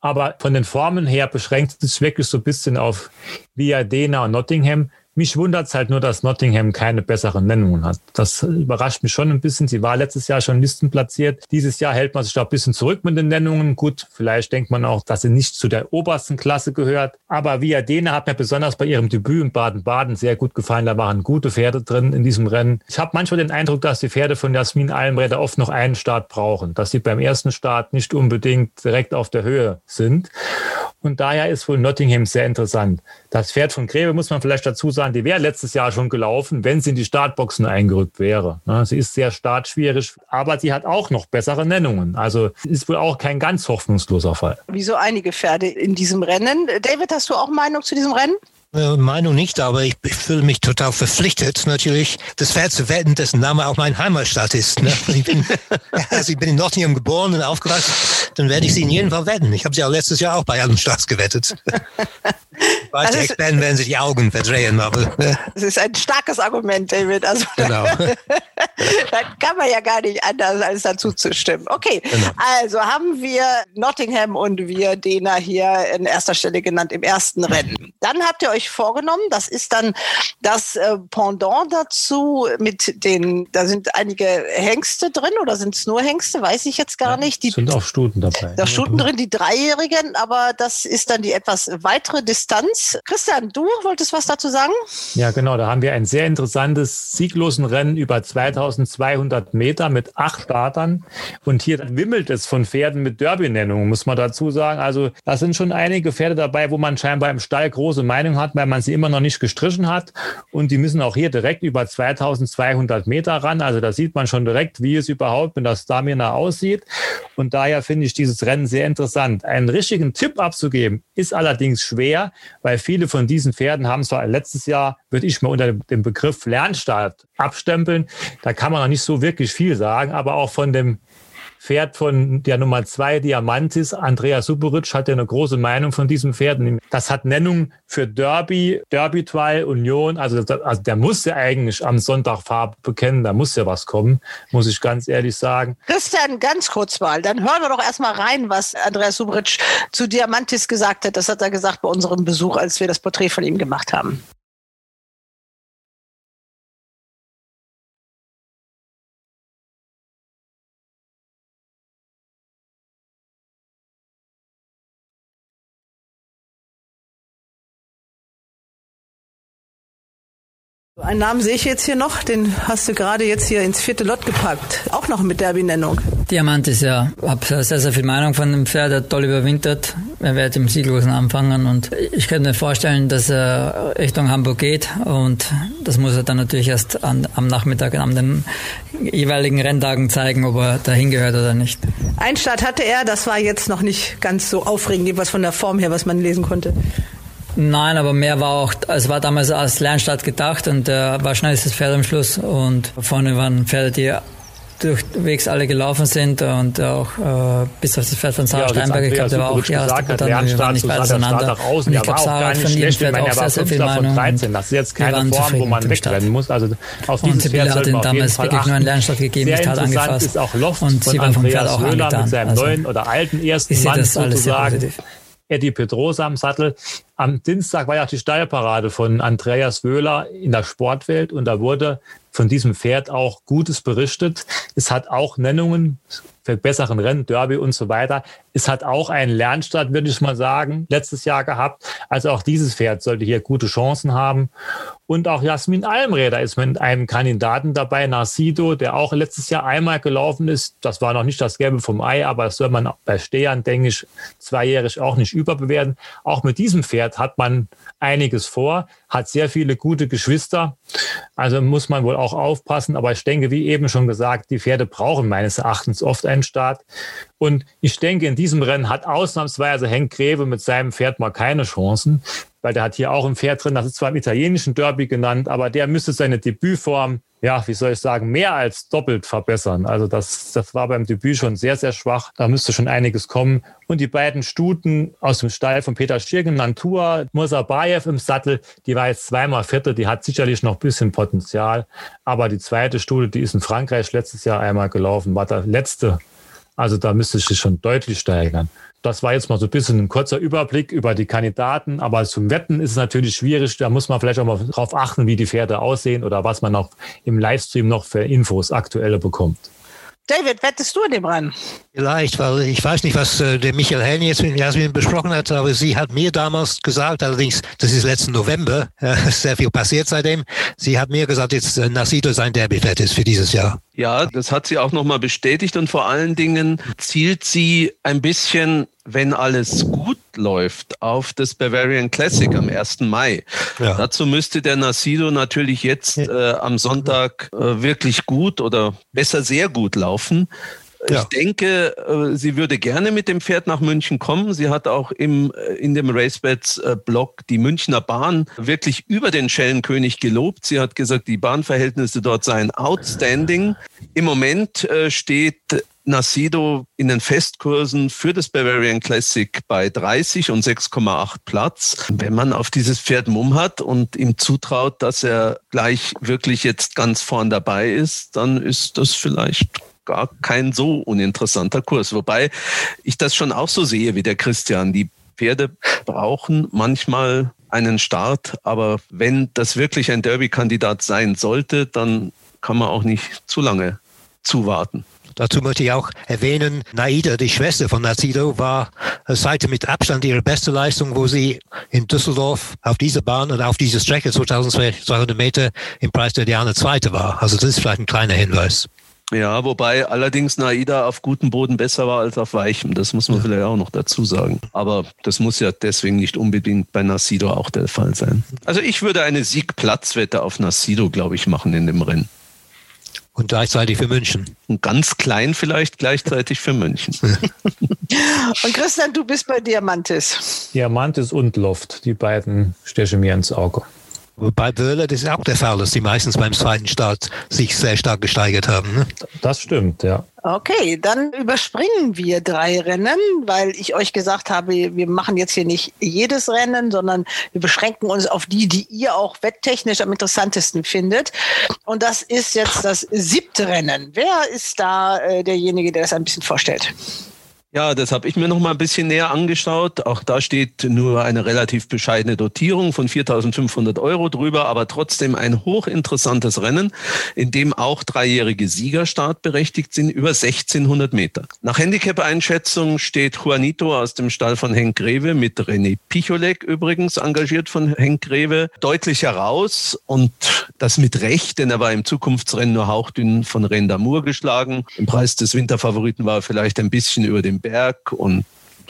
Aber von den Formen her beschränkt es sich wirklich so ein bisschen auf Viadena und Nottingham. Mich wundert es halt nur, dass Nottingham keine besseren Nennungen hat. Das überrascht mich schon ein bisschen. Sie war letztes Jahr schon listenplatziert. Dieses Jahr hält man sich da ein bisschen zurück mit den Nennungen. Gut, vielleicht denkt man auch, dass sie nicht zu der obersten Klasse gehört. Aber Viadena hat mir besonders bei ihrem Debüt in Baden-Baden sehr gut gefallen. Da waren gute Pferde drin in diesem Rennen. Ich habe manchmal den Eindruck, dass die Pferde von Jasmin Almräder oft noch einen Start brauchen. Dass sie beim ersten Start nicht unbedingt direkt auf der Höhe sind. Und daher ist wohl Nottingham sehr interessant. Das Pferd von Grebe muss man vielleicht dazu sagen, die wäre letztes Jahr schon gelaufen, wenn sie in die Startboxen eingerückt wäre. Sie ist sehr startschwierig, aber sie hat auch noch bessere Nennungen. Also ist wohl auch kein ganz hoffnungsloser Fall. Wie so einige Pferde in diesem Rennen. David, hast du auch Meinung zu diesem Rennen? Äh, Meinung nicht, aber ich, ich fühle mich total verpflichtet, natürlich das Pferd zu wetten, dessen Name auch mein Heimatstadt ist. Ne? Ich, bin, also ich bin in Nottingham geboren und aufgewachsen, dann werde ich sie in jedem Fall wetten. Ich habe sie auch letztes Jahr auch bei allen Starts gewettet. Weiß, also Experten werden sich die Augen verdrehen, aber... Das ist ein starkes Argument, David. Also, genau. da kann man ja gar nicht anders, als dazu zu stimmen. Okay, genau. also haben wir Nottingham und wir Dena hier in erster Stelle genannt im ersten Rennen. Dann habt ihr euch euch vorgenommen. Das ist dann das äh, Pendant dazu mit den, da sind einige Hengste drin oder sind es nur Hengste, weiß ich jetzt gar ja, nicht. Die sind auch Stuten dabei. Da Stuten drin, die Dreijährigen, aber das ist dann die etwas weitere Distanz. Christian, du wolltest was dazu sagen? Ja, genau. Da haben wir ein sehr interessantes sieglosen Rennen über 2200 Meter mit acht Startern. Und hier wimmelt es von Pferden mit Derby-Nennungen, muss man dazu sagen. Also da sind schon einige Pferde dabei, wo man scheinbar im Stall große Meinung hat weil man sie immer noch nicht gestrichen hat. Und die müssen auch hier direkt über 2200 Meter ran. Also da sieht man schon direkt, wie es überhaupt mit der Stamina aussieht. Und daher finde ich dieses Rennen sehr interessant. Einen richtigen Tipp abzugeben ist allerdings schwer, weil viele von diesen Pferden haben zwar letztes Jahr, würde ich mal unter dem Begriff Lernstart abstempeln. Da kann man noch nicht so wirklich viel sagen, aber auch von dem Pferd von der Nummer zwei Diamantis, Andrea Superic, hat ja eine große Meinung von diesem Pferd. Das hat Nennung für Derby, Derby Trial, Union. Also, also der muss ja eigentlich am Sonntag Farbe bekennen. Da muss ja was kommen, muss ich ganz ehrlich sagen. Christian, ganz kurz mal. Dann hören wir doch erstmal rein, was Andrea Superic zu Diamantis gesagt hat. Das hat er gesagt bei unserem Besuch, als wir das Porträt von ihm gemacht haben. Einen Namen sehe ich jetzt hier noch, den hast du gerade jetzt hier ins vierte Lot gepackt. Auch noch mit Derby-Nennung. Diamant ist ja, habe sehr, sehr viel Meinung von dem Pferd, der toll überwintert. Er wird im Sieglosen anfangen und ich könnte mir vorstellen, dass er Richtung Hamburg geht und das muss er dann natürlich erst an, am Nachmittag, an den jeweiligen Renntagen zeigen, ob er dahin gehört oder nicht. Ein Start hatte er, das war jetzt noch nicht ganz so aufregend, jedenfalls von der Form her, was man lesen konnte. Nein, aber mehr war auch, es war damals als Lernstart gedacht und äh, war schnellstes Pferd am Schluss und vorne waren Pferde, die durchwegs alle gelaufen sind und auch äh, bis auf das Pferd von Sarah ja, Steinberger, ich glaube, der war auch Gut, dann wir waren nicht weit auseinander. Und ich glaube, Sarah hat von ihm Pferd auch sehr, sehr viel Meinung. 13. Das ist jetzt keine Form, wo man wegrennen muss. Also auf und Sibylle hat ihm damals wirklich nur einen Lernstart gegeben, nicht hart angefasst. Ist auch Loft und sie waren vom Pferd auch angetan. Mit seinem also, neuen oder alten ersten Mann sozusagen. Eddie Pedrosa am Sattel. Am Dienstag war ja auch die Steilparade von Andreas Wöhler in der Sportwelt und da wurde von diesem Pferd auch Gutes berichtet. Es hat auch Nennungen für besseren Rennen, Derby und so weiter. Es hat auch einen Lernstart, würde ich mal sagen, letztes Jahr gehabt. Also auch dieses Pferd sollte hier gute Chancen haben. Und auch Jasmin Almräder ist mit einem Kandidaten dabei, Narcido, der auch letztes Jahr einmal gelaufen ist. Das war noch nicht das Gelbe vom Ei, aber das soll man bei Stehern, denke ich, zweijährig auch nicht überbewerten. Auch mit diesem Pferd hat man einiges vor, hat sehr viele gute Geschwister. Also muss man wohl auch aufpassen. Aber ich denke, wie eben schon gesagt, die Pferde brauchen meines Erachtens oft einen Start. Und ich denke, in diesem Rennen hat ausnahmsweise Henk Greve mit seinem Pferd mal keine Chancen, weil der hat hier auch ein Pferd drin, das ist zwar im italienischen Derby genannt, aber der müsste seine Debütform, ja, wie soll ich sagen, mehr als doppelt verbessern. Also das, das war beim Debüt schon sehr, sehr schwach. Da müsste schon einiges kommen. Und die beiden Stuten aus dem Stall von Peter Schirgen, Nantua, Musabayev im Sattel, die war jetzt zweimal Vierte, die hat sicherlich noch ein bisschen Potenzial. Aber die zweite Stute, die ist in Frankreich letztes Jahr einmal gelaufen, war der letzte also da müsste sich schon deutlich steigern. Das war jetzt mal so ein bisschen ein kurzer Überblick über die Kandidaten. Aber zum Wetten ist es natürlich schwierig. Da muss man vielleicht auch mal darauf achten, wie die Pferde aussehen oder was man noch im Livestream noch für Infos aktuelle bekommt. David, wettest du in dem Rennen? Vielleicht, weil ich weiß nicht, was äh, der Michael Henny jetzt mit Jasmin besprochen hat, aber sie hat mir damals gesagt, allerdings, das ist letzten November, äh, sehr viel passiert seitdem. Sie hat mir gesagt, jetzt äh, Nasido sein Derby-Fett ist für dieses Jahr. Ja, das hat sie auch nochmal bestätigt und vor allen Dingen zielt sie ein bisschen, wenn alles gut läuft, auf das Bavarian Classic am 1. Mai. Ja. Dazu müsste der Nasido natürlich jetzt äh, am Sonntag äh, wirklich gut oder besser sehr gut laufen. Ja. Ich denke, äh, sie würde gerne mit dem Pferd nach München kommen. Sie hat auch im, äh, in dem RaceBets-Blog äh, die Münchner Bahn wirklich über den Schellenkönig gelobt. Sie hat gesagt, die Bahnverhältnisse dort seien outstanding. Im Moment steht Nasido in den Festkursen für das Bavarian Classic bei 30 und 6,8 Platz. Wenn man auf dieses Pferd Mumm hat und ihm zutraut, dass er gleich wirklich jetzt ganz vorn dabei ist, dann ist das vielleicht gar kein so uninteressanter Kurs. Wobei ich das schon auch so sehe wie der Christian. Die Pferde brauchen manchmal einen Start, aber wenn das wirklich ein Derby-Kandidat sein sollte, dann kann man auch nicht zu lange zuwarten. Dazu möchte ich auch erwähnen, Naida, die Schwester von Nazido, war seit mit Abstand ihre beste Leistung, wo sie in Düsseldorf auf dieser Bahn und auf dieser Strecke 2200 Meter im Preis der Diana Zweite war. Also das ist vielleicht ein kleiner Hinweis. Ja, wobei allerdings Naida auf gutem Boden besser war als auf weichem. Das muss man ja. vielleicht auch noch dazu sagen. Aber das muss ja deswegen nicht unbedingt bei Nasido auch der Fall sein. Also ich würde eine Siegplatzwette auf Nasido, glaube ich, machen in dem Rennen. Und gleichzeitig für München. Und ganz klein vielleicht gleichzeitig für München. und Christian, du bist bei Diamantis. Diamantis und Loft, die beiden stechen mir ins Auge. Bei Wöhler das ist auch der Fall, dass die meistens beim zweiten Start sich sehr stark gesteigert haben. Ne? Das stimmt, ja. Okay, dann überspringen wir drei Rennen, weil ich euch gesagt habe, wir machen jetzt hier nicht jedes Rennen, sondern wir beschränken uns auf die, die ihr auch wetttechnisch am interessantesten findet. Und das ist jetzt das siebte Rennen. Wer ist da äh, derjenige, der das ein bisschen vorstellt? Ja, das habe ich mir noch mal ein bisschen näher angeschaut. Auch da steht nur eine relativ bescheidene Dotierung von 4.500 Euro drüber, aber trotzdem ein hochinteressantes Rennen, in dem auch dreijährige Sieger startberechtigt sind, über 1600 Meter. Nach Handicap-Einschätzung steht Juanito aus dem Stall von Henk Greve mit René Picholek übrigens, engagiert von Henk Greve, deutlich heraus und das mit Recht, denn er war im Zukunftsrennen nur hauchdünn von Rendamour geschlagen. Im Preis des Winterfavoriten war er vielleicht ein bisschen über dem Berg und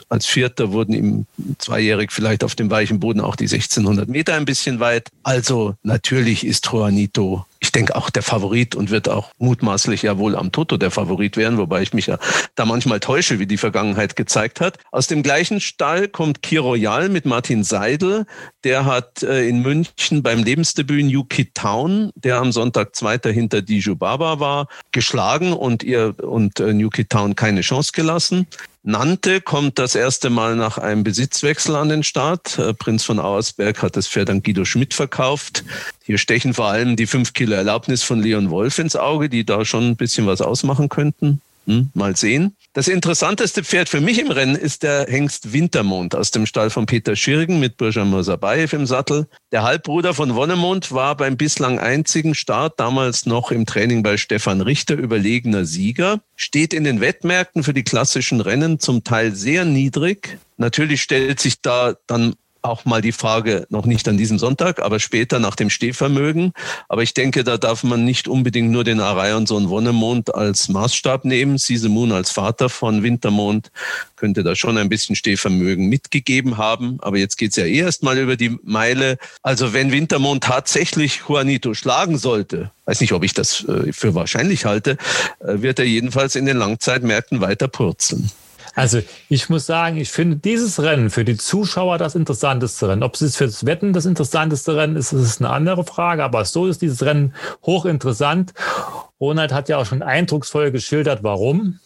als Vierter wurden ihm zweijährig vielleicht auf dem weichen Boden auch die 1600 Meter ein bisschen weit. Also natürlich ist Juanito ich denke auch der Favorit und wird auch mutmaßlich ja wohl am Toto der Favorit werden, wobei ich mich ja da manchmal täusche, wie die Vergangenheit gezeigt hat. Aus dem gleichen Stall kommt Kiroyal mit Martin Seidel. Der hat äh, in München beim Lebensdebüt Yuki Town, der am Sonntag Zweiter hinter Diju Baba war, geschlagen und ihr und äh, Yuki Town keine Chance gelassen. Nante kommt das erste Mal nach einem Besitzwechsel an den Start. Äh, Prinz von Auersberg hat das Pferd an Guido Schmidt verkauft. Hier stechen vor allem die 5 Kilo Erlaubnis von Leon Wolf ins Auge, die da schon ein bisschen was ausmachen könnten. Hm, mal sehen. Das interessanteste Pferd für mich im Rennen ist der Hengst Wintermond aus dem Stall von Peter Schirgen mit Burja Mosabayev im Sattel. Der Halbbruder von Wonnemond war beim bislang einzigen Start, damals noch im Training bei Stefan Richter, überlegener Sieger. Steht in den Wettmärkten für die klassischen Rennen zum Teil sehr niedrig. Natürlich stellt sich da dann auch mal die Frage, noch nicht an diesem Sonntag, aber später nach dem Stehvermögen. Aber ich denke, da darf man nicht unbedingt nur den Arion Sohn Wonnemond als Maßstab nehmen. Sisemun als Vater von Wintermond könnte da schon ein bisschen Stehvermögen mitgegeben haben. Aber jetzt geht's ja eh erst mal über die Meile. Also wenn Wintermond tatsächlich Juanito schlagen sollte, weiß nicht, ob ich das äh, für wahrscheinlich halte, äh, wird er jedenfalls in den Langzeitmärkten weiter purzeln. Also ich muss sagen, ich finde dieses Rennen für die Zuschauer das interessanteste Rennen. Ob es für das Wetten das interessanteste Rennen ist, ist eine andere Frage. Aber so ist dieses Rennen hochinteressant. Ronald hat ja auch schon eindrucksvoll geschildert, warum.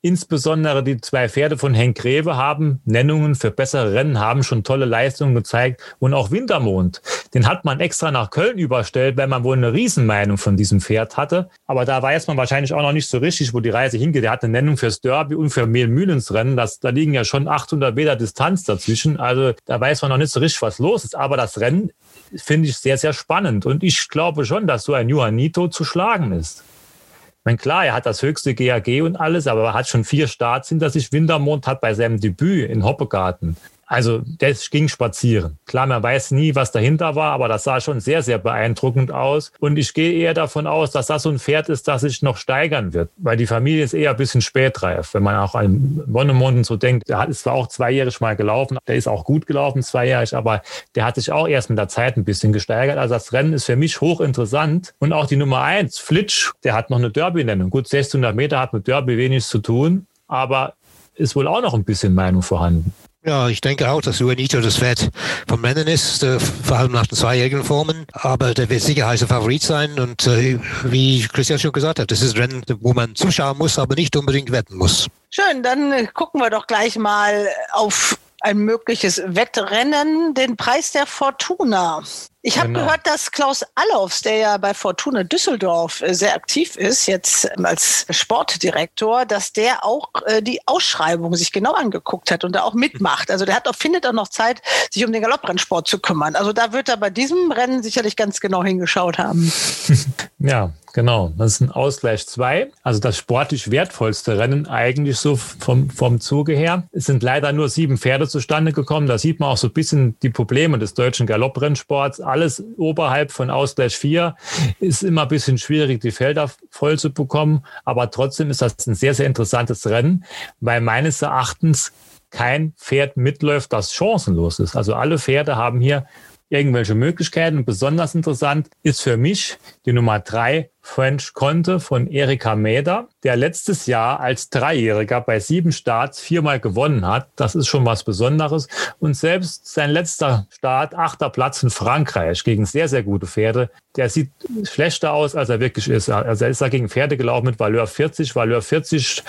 Insbesondere die zwei Pferde von Henk Greve haben Nennungen für bessere Rennen, haben schon tolle Leistungen gezeigt. Und auch Wintermond, den hat man extra nach Köln überstellt, weil man wohl eine Riesenmeinung von diesem Pferd hatte. Aber da weiß man wahrscheinlich auch noch nicht so richtig, wo die Reise hingeht. Der hat eine Nennung fürs Derby und für Mehlmühlensrennen. Das, da liegen ja schon 800 Meter Distanz dazwischen. Also da weiß man noch nicht so richtig, was los ist. Aber das Rennen finde ich sehr, sehr spannend. Und ich glaube schon, dass so ein Johannito zu schlagen ist meine, klar, er hat das höchste GAG und alles, aber er hat schon vier Starts hinter sich. Wintermond hat bei seinem Debüt in Hoppegarten also das ging spazieren. Klar, man weiß nie, was dahinter war, aber das sah schon sehr, sehr beeindruckend aus. Und ich gehe eher davon aus, dass das so ein Pferd ist, das sich noch steigern wird, weil die Familie ist eher ein bisschen spätreif. Wenn man auch an Wonnemonden so denkt, der hat, ist zwar auch zweijährig mal gelaufen, der ist auch gut gelaufen, zweijährig, aber der hat sich auch erst mit der Zeit ein bisschen gesteigert. Also das Rennen ist für mich hochinteressant. Und auch die Nummer eins, Flitsch, der hat noch eine Derby-Nennung. Gut, 1600 Meter hat mit Derby wenig zu tun, aber ist wohl auch noch ein bisschen Meinung vorhanden. Ja, ich denke auch, dass Juanito das Wert vom Rennen ist, äh, vor allem nach den zweijährigen Formen. Aber der wird sicher heißer Favorit sein. Und äh, wie Christian schon gesagt hat, das ist ein Rennen, wo man zuschauen muss, aber nicht unbedingt wetten muss. Schön, dann äh, gucken wir doch gleich mal auf ein mögliches Wettrennen, den Preis der Fortuna. Ich habe genau. gehört, dass Klaus Allofs, der ja bei Fortuna Düsseldorf äh, sehr aktiv ist, jetzt ähm, als Sportdirektor, dass der auch äh, die Ausschreibung sich genau angeguckt hat und da auch mitmacht. Also der hat auch, findet auch noch Zeit, sich um den Galopprennsport zu kümmern. Also da wird er bei diesem Rennen sicherlich ganz genau hingeschaut haben. Ja, Genau, das ist ein Ausgleich 2. Also das sportlich wertvollste Rennen eigentlich so vom, vom Zuge her. Es sind leider nur sieben Pferde zustande gekommen. Da sieht man auch so ein bisschen die Probleme des deutschen Galopprennsports. Alles oberhalb von Ausgleich 4 ist immer ein bisschen schwierig, die Felder voll zu bekommen. Aber trotzdem ist das ein sehr, sehr interessantes Rennen, weil meines Erachtens kein Pferd mitläuft, das chancenlos ist. Also alle Pferde haben hier irgendwelche Möglichkeiten. Besonders interessant ist für mich die Nummer drei French Conte von Erika Mäder, der letztes Jahr als Dreijähriger bei sieben Starts viermal gewonnen hat. Das ist schon was Besonderes. Und selbst sein letzter Start, achter Platz in Frankreich gegen sehr, sehr gute Pferde, der sieht schlechter aus, als er wirklich ist. Also er ist da gegen Pferde gelaufen mit Valeur 40. Valeur 40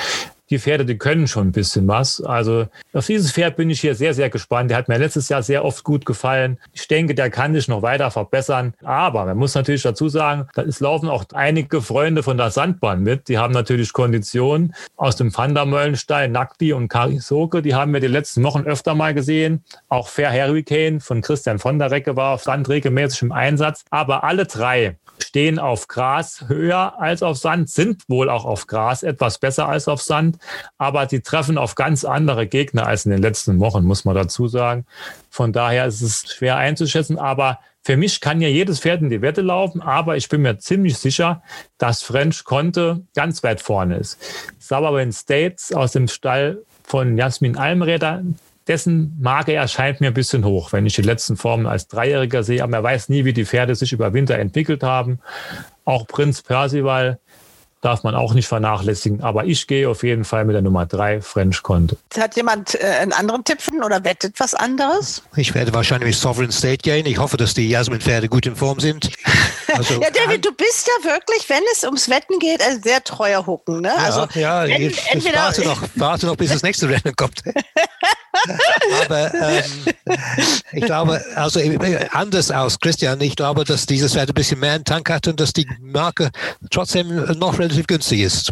die Pferde, die können schon ein bisschen was. Also auf dieses Pferd bin ich hier sehr, sehr gespannt. Der hat mir letztes Jahr sehr oft gut gefallen. Ich denke, der kann sich noch weiter verbessern. Aber man muss natürlich dazu sagen, da laufen auch einige Freunde von der Sandbahn mit. Die haben natürlich Konditionen aus dem Vandermöllenstein, Nakti und Karisoke. Die haben wir die letzten Wochen öfter mal gesehen. Auch Fair Hurricane von Christian von der Recke war auf Sand regelmäßig im Einsatz. Aber alle drei stehen auf Gras höher als auf Sand, sind wohl auch auf Gras etwas besser als auf Sand, aber die treffen auf ganz andere Gegner als in den letzten Wochen, muss man dazu sagen. Von daher ist es schwer einzuschätzen, aber für mich kann ja jedes Pferd in die Wette laufen, aber ich bin mir ziemlich sicher, dass French Conte ganz weit vorne ist. Sauerwind States aus dem Stall von Jasmin Almräder, dessen Marke erscheint mir ein bisschen hoch, wenn ich die letzten Formen als Dreijähriger sehe. Aber man weiß nie, wie die Pferde sich über Winter entwickelt haben. Auch Prinz Percival darf man auch nicht vernachlässigen. Aber ich gehe auf jeden Fall mit der Nummer drei French Conte. Hat jemand äh, einen anderen Tipp oder wettet was anderes? Ich werde wahrscheinlich mit Sovereign State gehen. Ich hoffe, dass die Jasmin-Pferde gut in Form sind. Also, ja, David, du bist ja wirklich, wenn es ums Wetten geht, ein sehr treuer Hucken. Ne? Ja, also, ja, wenn, ich, ich entweder, warte, noch, warte noch, bis das nächste Rennen kommt. Aber ähm, ich glaube, also anders aus Christian, ich glaube, dass dieses Pferd ein bisschen mehr in Tank hat und dass die Marke trotzdem noch relativ günstig ist.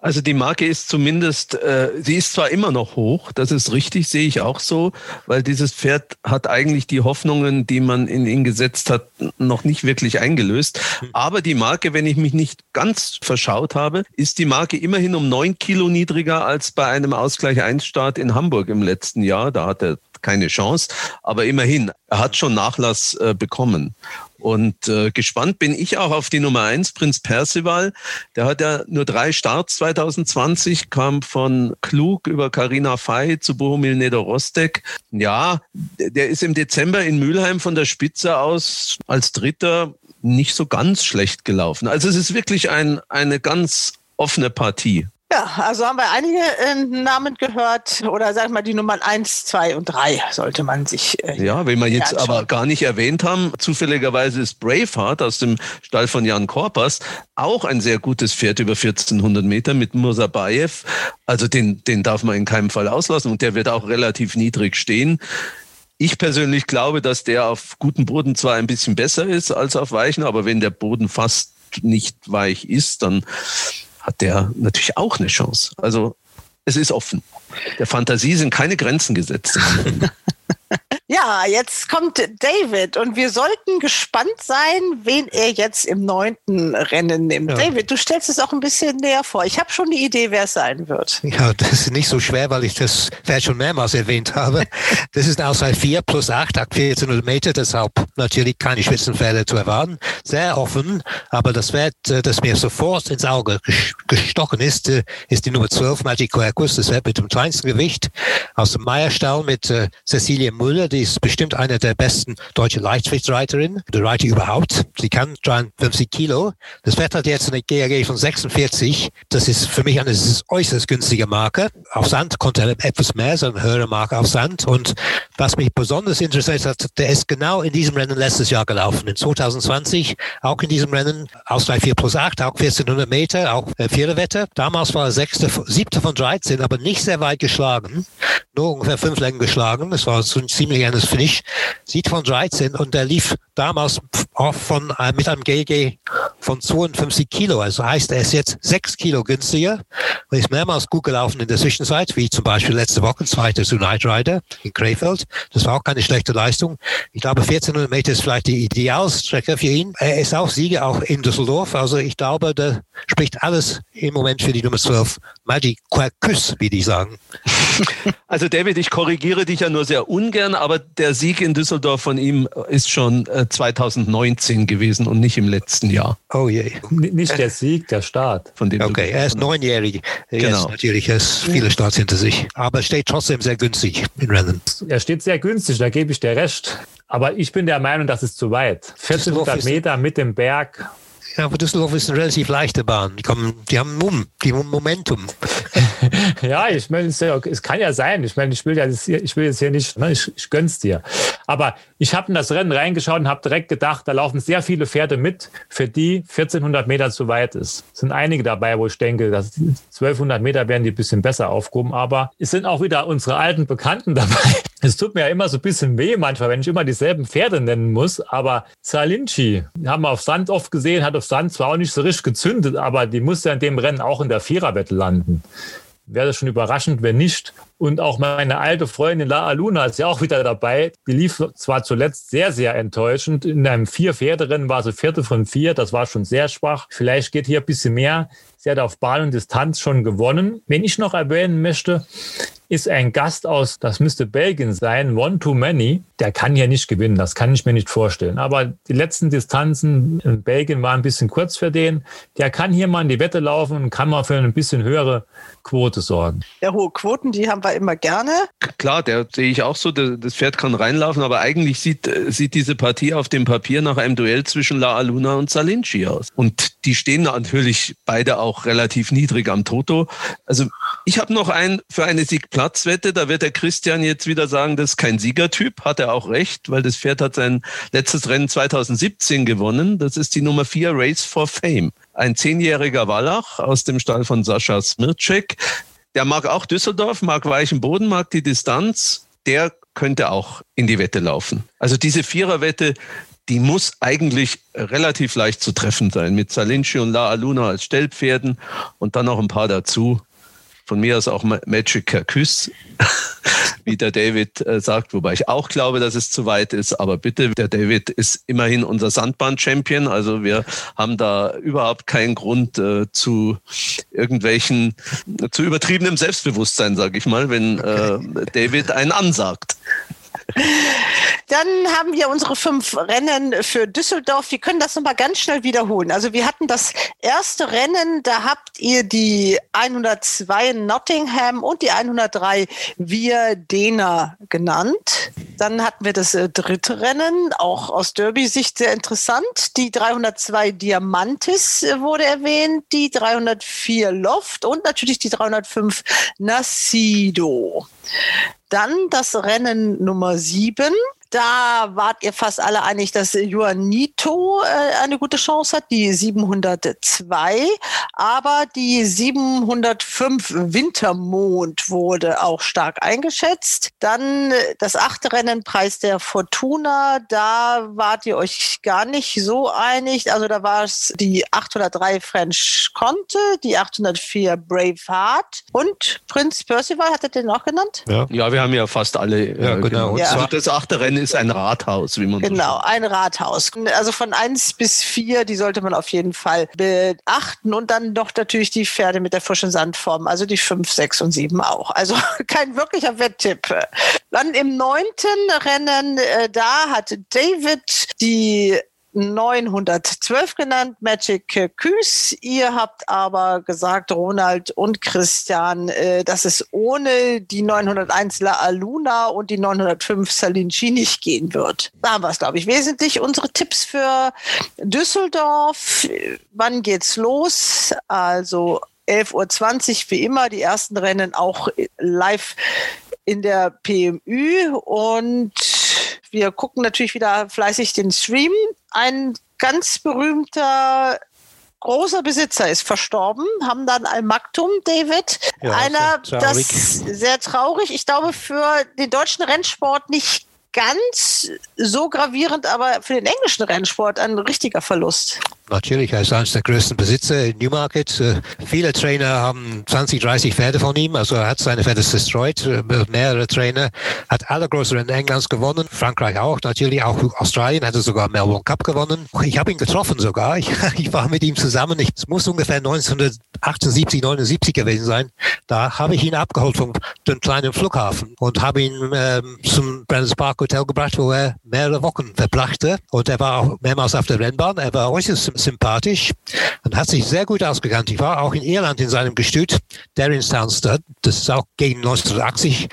Also die Marke ist zumindest, äh, sie ist zwar immer noch hoch, das ist richtig, sehe ich auch so, weil dieses Pferd hat eigentlich die Hoffnungen, die man in ihn gesetzt hat, noch nicht wirklich eingelöst. Aber die Marke, wenn ich mich nicht ganz verschaut habe, ist die Marke immerhin um neun Kilo niedriger als bei einem Ausgleich 1 Start in Hamburg im letzten Jahr. Da hat er keine Chance. Aber immerhin, er hat schon Nachlass äh, bekommen. Und äh, gespannt bin ich auch auf die Nummer eins, Prinz Percival. Der hat ja nur drei Starts 2020, kam von Klug über Carina Fey zu Bohumil Nedorostek. Ja, der ist im Dezember in Mülheim von der Spitze aus als Dritter nicht so ganz schlecht gelaufen. Also es ist wirklich ein, eine ganz offene Partie. Ja, also haben wir einige äh, Namen gehört oder sag mal die Nummern 1, 2 und 3 sollte man sich. Äh, ja, wenn wir jetzt anschauen. aber gar nicht erwähnt haben, zufälligerweise ist Braveheart aus dem Stall von Jan Korpas auch ein sehr gutes Pferd über 1400 Meter mit Mursabayev. Also den, den darf man in keinem Fall auslassen und der wird auch relativ niedrig stehen. Ich persönlich glaube, dass der auf gutem Boden zwar ein bisschen besser ist als auf weichen, aber wenn der Boden fast nicht weich ist, dann hat der natürlich auch eine Chance. Also es ist offen. Der Fantasie sind keine Grenzen gesetzt. Ja, jetzt kommt David und wir sollten gespannt sein, wen er jetzt im neunten Rennen nimmt. Ja. David, du stellst es auch ein bisschen näher vor. Ich habe schon die Idee, wer es sein wird. Ja, das ist nicht so schwer, weil ich das vielleicht schon mehrmals erwähnt habe. Das ist Auswahl 4 plus 8, 1400 Meter, deshalb natürlich keine Spitzenpferde zu erwarten. Sehr offen, aber das Pferd, äh, das mir sofort ins Auge gestochen ist, äh, ist die Nummer 12, Magic Quercus, das Pferd mit dem kleinsten Gewicht aus dem Meierstall mit äh, Cecilie Müller, die ist bestimmt eine der besten deutschen Leichtgewichtsreiterinnen, der Reiter überhaupt. Sie kann 53 Kilo. Das Pferd hat jetzt eine GAG von 46. Das ist für mich eine äußerst günstige Marke. Auf Sand konnte er etwas mehr, so eine höhere Marke auf Sand. Und was mich besonders interessiert hat, der ist genau in diesem Rennen letztes Jahr gelaufen. In 2020, auch in diesem Rennen, Ausgleich 4 plus 8, auch 1400 Meter, auch äh, Viererwette. Damals war er sechste, siebte von 13, aber nicht sehr weit geschlagen. Nur ungefähr fünf Längen geschlagen. Das war so ein ziemlich eines Finish. Sieht von 13 und der lief damals auch von, äh, mit einem GG von 52 Kilo. Also heißt, er ist jetzt 6 Kilo günstiger und ist mehrmals gut gelaufen in der Zwischenzeit, wie zum Beispiel letzte Woche, zweite zu Night Rider in Krefeld. Das war auch keine schlechte Leistung. Ich glaube, 1400 Meter ist vielleicht die Idealstrecke für ihn. Er ist auch Sieger auch in Düsseldorf. Also ich glaube, da spricht alles im Moment für die Nummer 12. Magic Quercus, wie die sagen. Also David, ich korrigiere dich ja nur sehr ungern, aber der Sieg in Düsseldorf von ihm ist schon 2019 äh, gewesen und nicht im letzten Jahr. Oh je. Nicht der Sieg, der Start. Von dem okay, er ist neunjährig. Genau. natürlich, er hat viele Starts hinter sich. Aber steht trotzdem sehr günstig in Rennen. Er steht sehr günstig, da gebe ich dir recht. Aber ich bin der Meinung, das ist zu weit. 1400 Meter mit dem Berg ja, aber Düsseldorf ist eine relativ leichte Bahn. Die, kommen, die haben Mumm, die haben Momentum. ja, ich meine, es, es, kann ja sein. Ich meine, ich will ja, ich will jetzt hier nicht, ne, ich, ich gönn's dir. Aber ich habe in das Rennen reingeschaut und habe direkt gedacht, da laufen sehr viele Pferde mit, für die 1400 Meter zu weit ist. Es sind einige dabei, wo ich denke, dass 1200 Meter werden die ein bisschen besser aufgehoben. Aber es sind auch wieder unsere alten Bekannten dabei. Es tut mir ja immer so ein bisschen weh manchmal, wenn ich immer dieselben Pferde nennen muss. Aber Zalinci, haben wir auf Sand oft gesehen, hat auf Sand zwar auch nicht so richtig gezündet, aber die muss ja in dem Rennen auch in der Viererwette landen. Wäre das schon überraschend, wenn nicht. Und auch meine alte Freundin La Aluna ist ja auch wieder dabei. Die lief zwar zuletzt sehr, sehr enttäuschend. In einem Vier-Pferderennen war sie vierte von vier. Das war schon sehr schwach. Vielleicht geht hier ein bisschen mehr. Sie hat auf Bahn und Distanz schon gewonnen. Wenn ich noch erwähnen möchte, ist ein Gast aus, das müsste Belgien sein, One Too Many. Der kann hier nicht gewinnen, das kann ich mir nicht vorstellen. Aber die letzten Distanzen in Belgien waren ein bisschen kurz für den. Der kann hier mal in die Wette laufen und kann mal für ein bisschen höhere Quote sorgen. Ja, hohe Quoten, die haben wir immer gerne. Klar, der sehe ich auch so. Das Pferd kann reinlaufen, aber eigentlich sieht, sieht diese Partie auf dem Papier nach einem Duell zwischen La Aluna und Salinci aus. Und die stehen natürlich beide auch relativ niedrig am Toto. Also ich habe noch einen für eine Siegplatzwette. Da wird der Christian jetzt wieder sagen, das ist kein Siegertyp. Hat er auch recht, weil das Pferd hat sein letztes Rennen 2017 gewonnen. Das ist die Nummer 4 Race for Fame ein zehnjähriger Wallach aus dem Stall von Sascha Smircek. Der mag auch Düsseldorf, mag weichen Boden, mag die Distanz. Der könnte auch in die Wette laufen. Also diese Viererwette, die muss eigentlich relativ leicht zu treffen sein. Mit Salinci und La Aluna als Stellpferden und dann noch ein paar dazu. Von mir aus auch Magic Kerküs, wie der David äh, sagt, wobei ich auch glaube, dass es zu weit ist. Aber bitte, der David ist immerhin unser Sandbahn-Champion. Also wir haben da überhaupt keinen Grund äh, zu irgendwelchen, zu übertriebenem Selbstbewusstsein, sage ich mal, wenn äh, David einen ansagt. Dann haben wir unsere fünf Rennen für Düsseldorf. Wir können das nochmal ganz schnell wiederholen. Also wir hatten das erste Rennen, da habt ihr die 102 Nottingham und die 103 Vierdena genannt. Dann hatten wir das äh, dritte Rennen, auch aus Derby-Sicht sehr interessant. Die 302 Diamantis äh, wurde erwähnt, die 304 Loft und natürlich die 305 Nasido. Dann das Rennen Nummer sieben. Da wart ihr fast alle einig, dass Juanito äh, eine gute Chance hat, die 702. Aber die 705 Wintermond wurde auch stark eingeschätzt. Dann äh, das achte Rennen, Preis der Fortuna. Da wart ihr euch gar nicht so einig. Also da war es die 803 French Conte, die 804 Brave Heart und Prinz Percival, hat er den auch genannt? Ja, ja wir haben ja fast alle. Äh, ja, genau. Ja. Also das achte Rennen ist ein Rathaus, wie man Genau, so ein Rathaus. Also von eins bis vier, die sollte man auf jeden Fall beachten. Und dann noch natürlich die Pferde mit der frischen Sandform, also die fünf, sechs und sieben auch. Also kein wirklicher Wetttipp. Dann im neunten Rennen, äh, da hat David die 912 genannt, Magic Küs. Ihr habt aber gesagt, Ronald und Christian, äh, dass es ohne die 901 La Aluna und die 905 Salinci nicht gehen wird. Da haben wir es, glaube ich, wesentlich. Unsere Tipps für Düsseldorf. Wann geht's los? Also 11.20 Uhr wie immer, die ersten Rennen auch live in der PMÜ und wir gucken natürlich wieder fleißig den Stream. Ein ganz berühmter großer Besitzer ist verstorben, haben dann ein Maktum, David. Ja, Einer, das sehr traurig. Ich glaube, für den deutschen Rennsport nicht ganz so gravierend, aber für den englischen Rennsport ein richtiger Verlust. Natürlich, er ist eines der größten Besitzer in Newmarket. Äh, viele Trainer haben 20, 30 Pferde von ihm. Also er hat seine Pferde destroyed. Äh, mehrere Trainer. Hat alle großen Rennen Englands gewonnen. Frankreich auch. Natürlich auch Australien hatte sogar Melbourne Cup gewonnen. Ich habe ihn getroffen sogar. Ich, ich war mit ihm zusammen. Es muss ungefähr 1978, 79 gewesen sein. Da habe ich ihn abgeholt vom dem kleinen Flughafen und habe ihn ähm, zum Brandon Park Hotel gebracht, wo er mehrere Wochen verbrachte. Und er war auch mehrmals auf der Rennbahn. Er war äußerst sympathisch und hat sich sehr gut ausgekannt. Ich war auch in Irland in seinem Gestüt, Derrinstown das ist auch gegen 1980.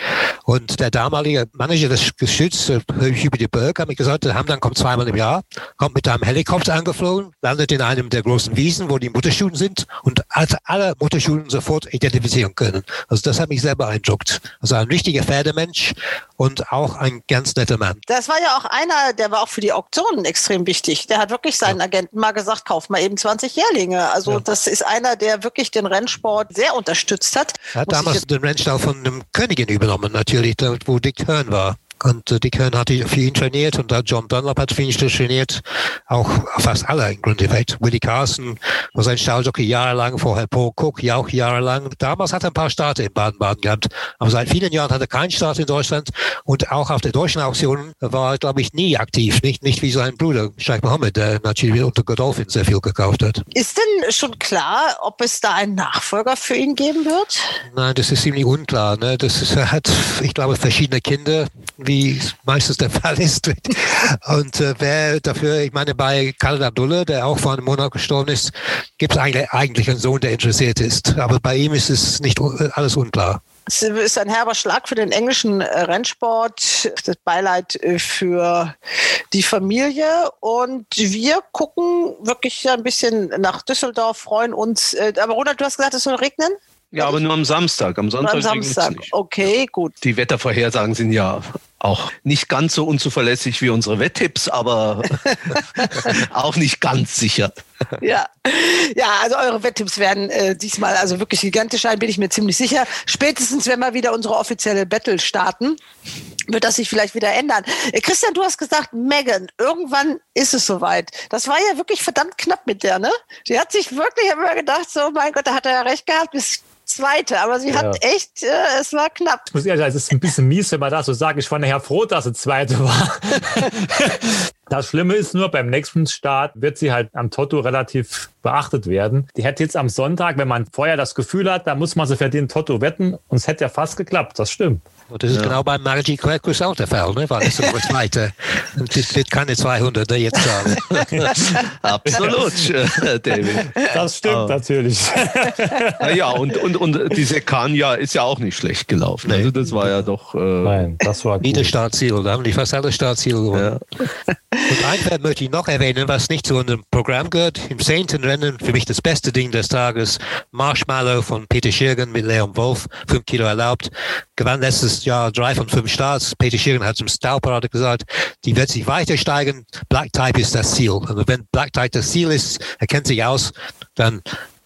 Und der damalige Manager des Gestüts, Hubert de Berg, hat mir gesagt, der Hamdan kommt zweimal im Jahr, kommt mit einem Helikopter angeflogen, landet in einem der großen Wiesen, wo die Mutterschulen sind und hat alle Mutterschulen sofort identifizieren können. Also das hat mich sehr beeindruckt. Also ein richtiger Pferdemensch und auch ein ganz netter Mann. Das war ja auch einer, der war auch für die Auktionen extrem wichtig. Der hat wirklich seinen ja. Agenten mal gesagt, kauf mal eben 20 Jährlinge. Also ja. das ist einer, der wirklich den Rennsport sehr unterstützt hat. Er hat damals den Rennstall von einem Königin übernommen, natürlich, wo Dick Hearn war. Und äh, Dick Hearn hatte für ihn trainiert und John Dunlop hat für ihn trainiert. Auch fast alle im Grunde. Willie Carson war sein Stalljockey jahrelang, vorher Paul Cook ja auch jahrelang. Damals hat er ein paar Starter in Baden-Baden gehabt. Aber seit vielen Jahren hat er keinen Start in Deutschland. Und auch auf der deutschen Auktion war er, glaube ich, nie aktiv. Nicht, nicht wie sein Bruder, Sheikh Mohammed, der natürlich unter Godolphin sehr viel gekauft hat. Ist denn schon klar, ob es da einen Nachfolger für ihn geben wird? Nein, das ist ziemlich unklar. Ne? Das ist, er hat, ich glaube, verschiedene Kinder wie meistens der Fall ist. Und äh, wer dafür, ich meine, bei Khaled Abdullah, der auch vor einem Monat gestorben ist, gibt es eigentlich, eigentlich einen Sohn, der interessiert ist. Aber bei ihm ist es nicht alles unklar. Es ist ein herber Schlag für den englischen äh, Rennsport, das Beileid äh, für die Familie. Und wir gucken wirklich ein bisschen nach Düsseldorf, freuen uns. Äh, aber Ronald, du hast gesagt, es soll regnen? Ja, aber nur am Samstag. Am Sonntag. Am Samstag. Okay, gut. Die Wettervorhersagen sind ja auch nicht ganz so unzuverlässig wie unsere Wetttipps, aber auch nicht ganz sicher. Ja, ja, also eure Wetttipps werden äh, diesmal also wirklich gigantisch sein, bin ich mir ziemlich sicher. Spätestens, wenn wir wieder unsere offizielle Battle starten, wird das sich vielleicht wieder ändern. Äh, Christian, du hast gesagt, Megan, irgendwann ist es soweit. Das war ja wirklich verdammt knapp mit der, ne? Die hat sich wirklich immer gedacht, so mein Gott, da hat er ja recht gehabt, bis Zweite, aber sie ja. hat echt, äh, es war knapp. Ich muss ehrlich sagen, es ist ein bisschen mies, wenn man das so sagt. Ich war nachher froh, dass sie Zweite war. Das Schlimme ist nur, beim nächsten Start wird sie halt am Toto relativ beachtet werden. Die hätte jetzt am Sonntag, wenn man vorher das Gefühl hat, da muss man sie für den Toto wetten und es hätte ja fast geklappt. Das stimmt. Und das ist ja. genau beim Margie Quercus auch der Fall, ne? weil es so zweite. Und es wird keine 200 jetzt sagen. Absolut, David. Das stimmt oh. natürlich. ja, und, und, und die Sekania ist ja auch nicht schlecht gelaufen. Also das war ja doch... Äh Nein, das war. Wieder Startziel, da haben die fast alle Startziele gewonnen. Ja. Und ein Pferd möchte ich noch erwähnen, was nicht zu unserem Programm gehört. Im zehnten Rennen, für mich das beste Ding des Tages, Marshmallow von Peter Schirgen mit Leon Wolf, fünf Kilo erlaubt, gewann letztes Jahr drei von fünf Starts. Peter Schirren hat zum Stauparade gesagt, die wird sich weiter steigen. Black Type ist das Ziel. Also wenn Black Type das Ziel ist, er kennt sich aus, dann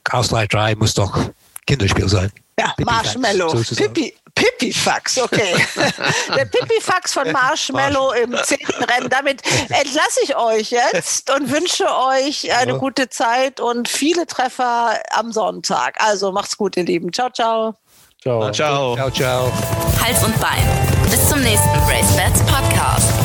Ausleih 3 muss doch Kinderspiel sein. Ja, Pipi Marshmallow. Pippi, Pipifax, okay. Der Pipifax von Marshmallow im zehnten Rennen. Damit entlasse ich euch jetzt und wünsche euch eine gute Zeit und viele Treffer am Sonntag. Also macht's gut, ihr Lieben. Ciao, ciao. Ciao. Ciao. Ciao, ciao. Hals und Bein. Bis zum nächsten Race Bats Podcast.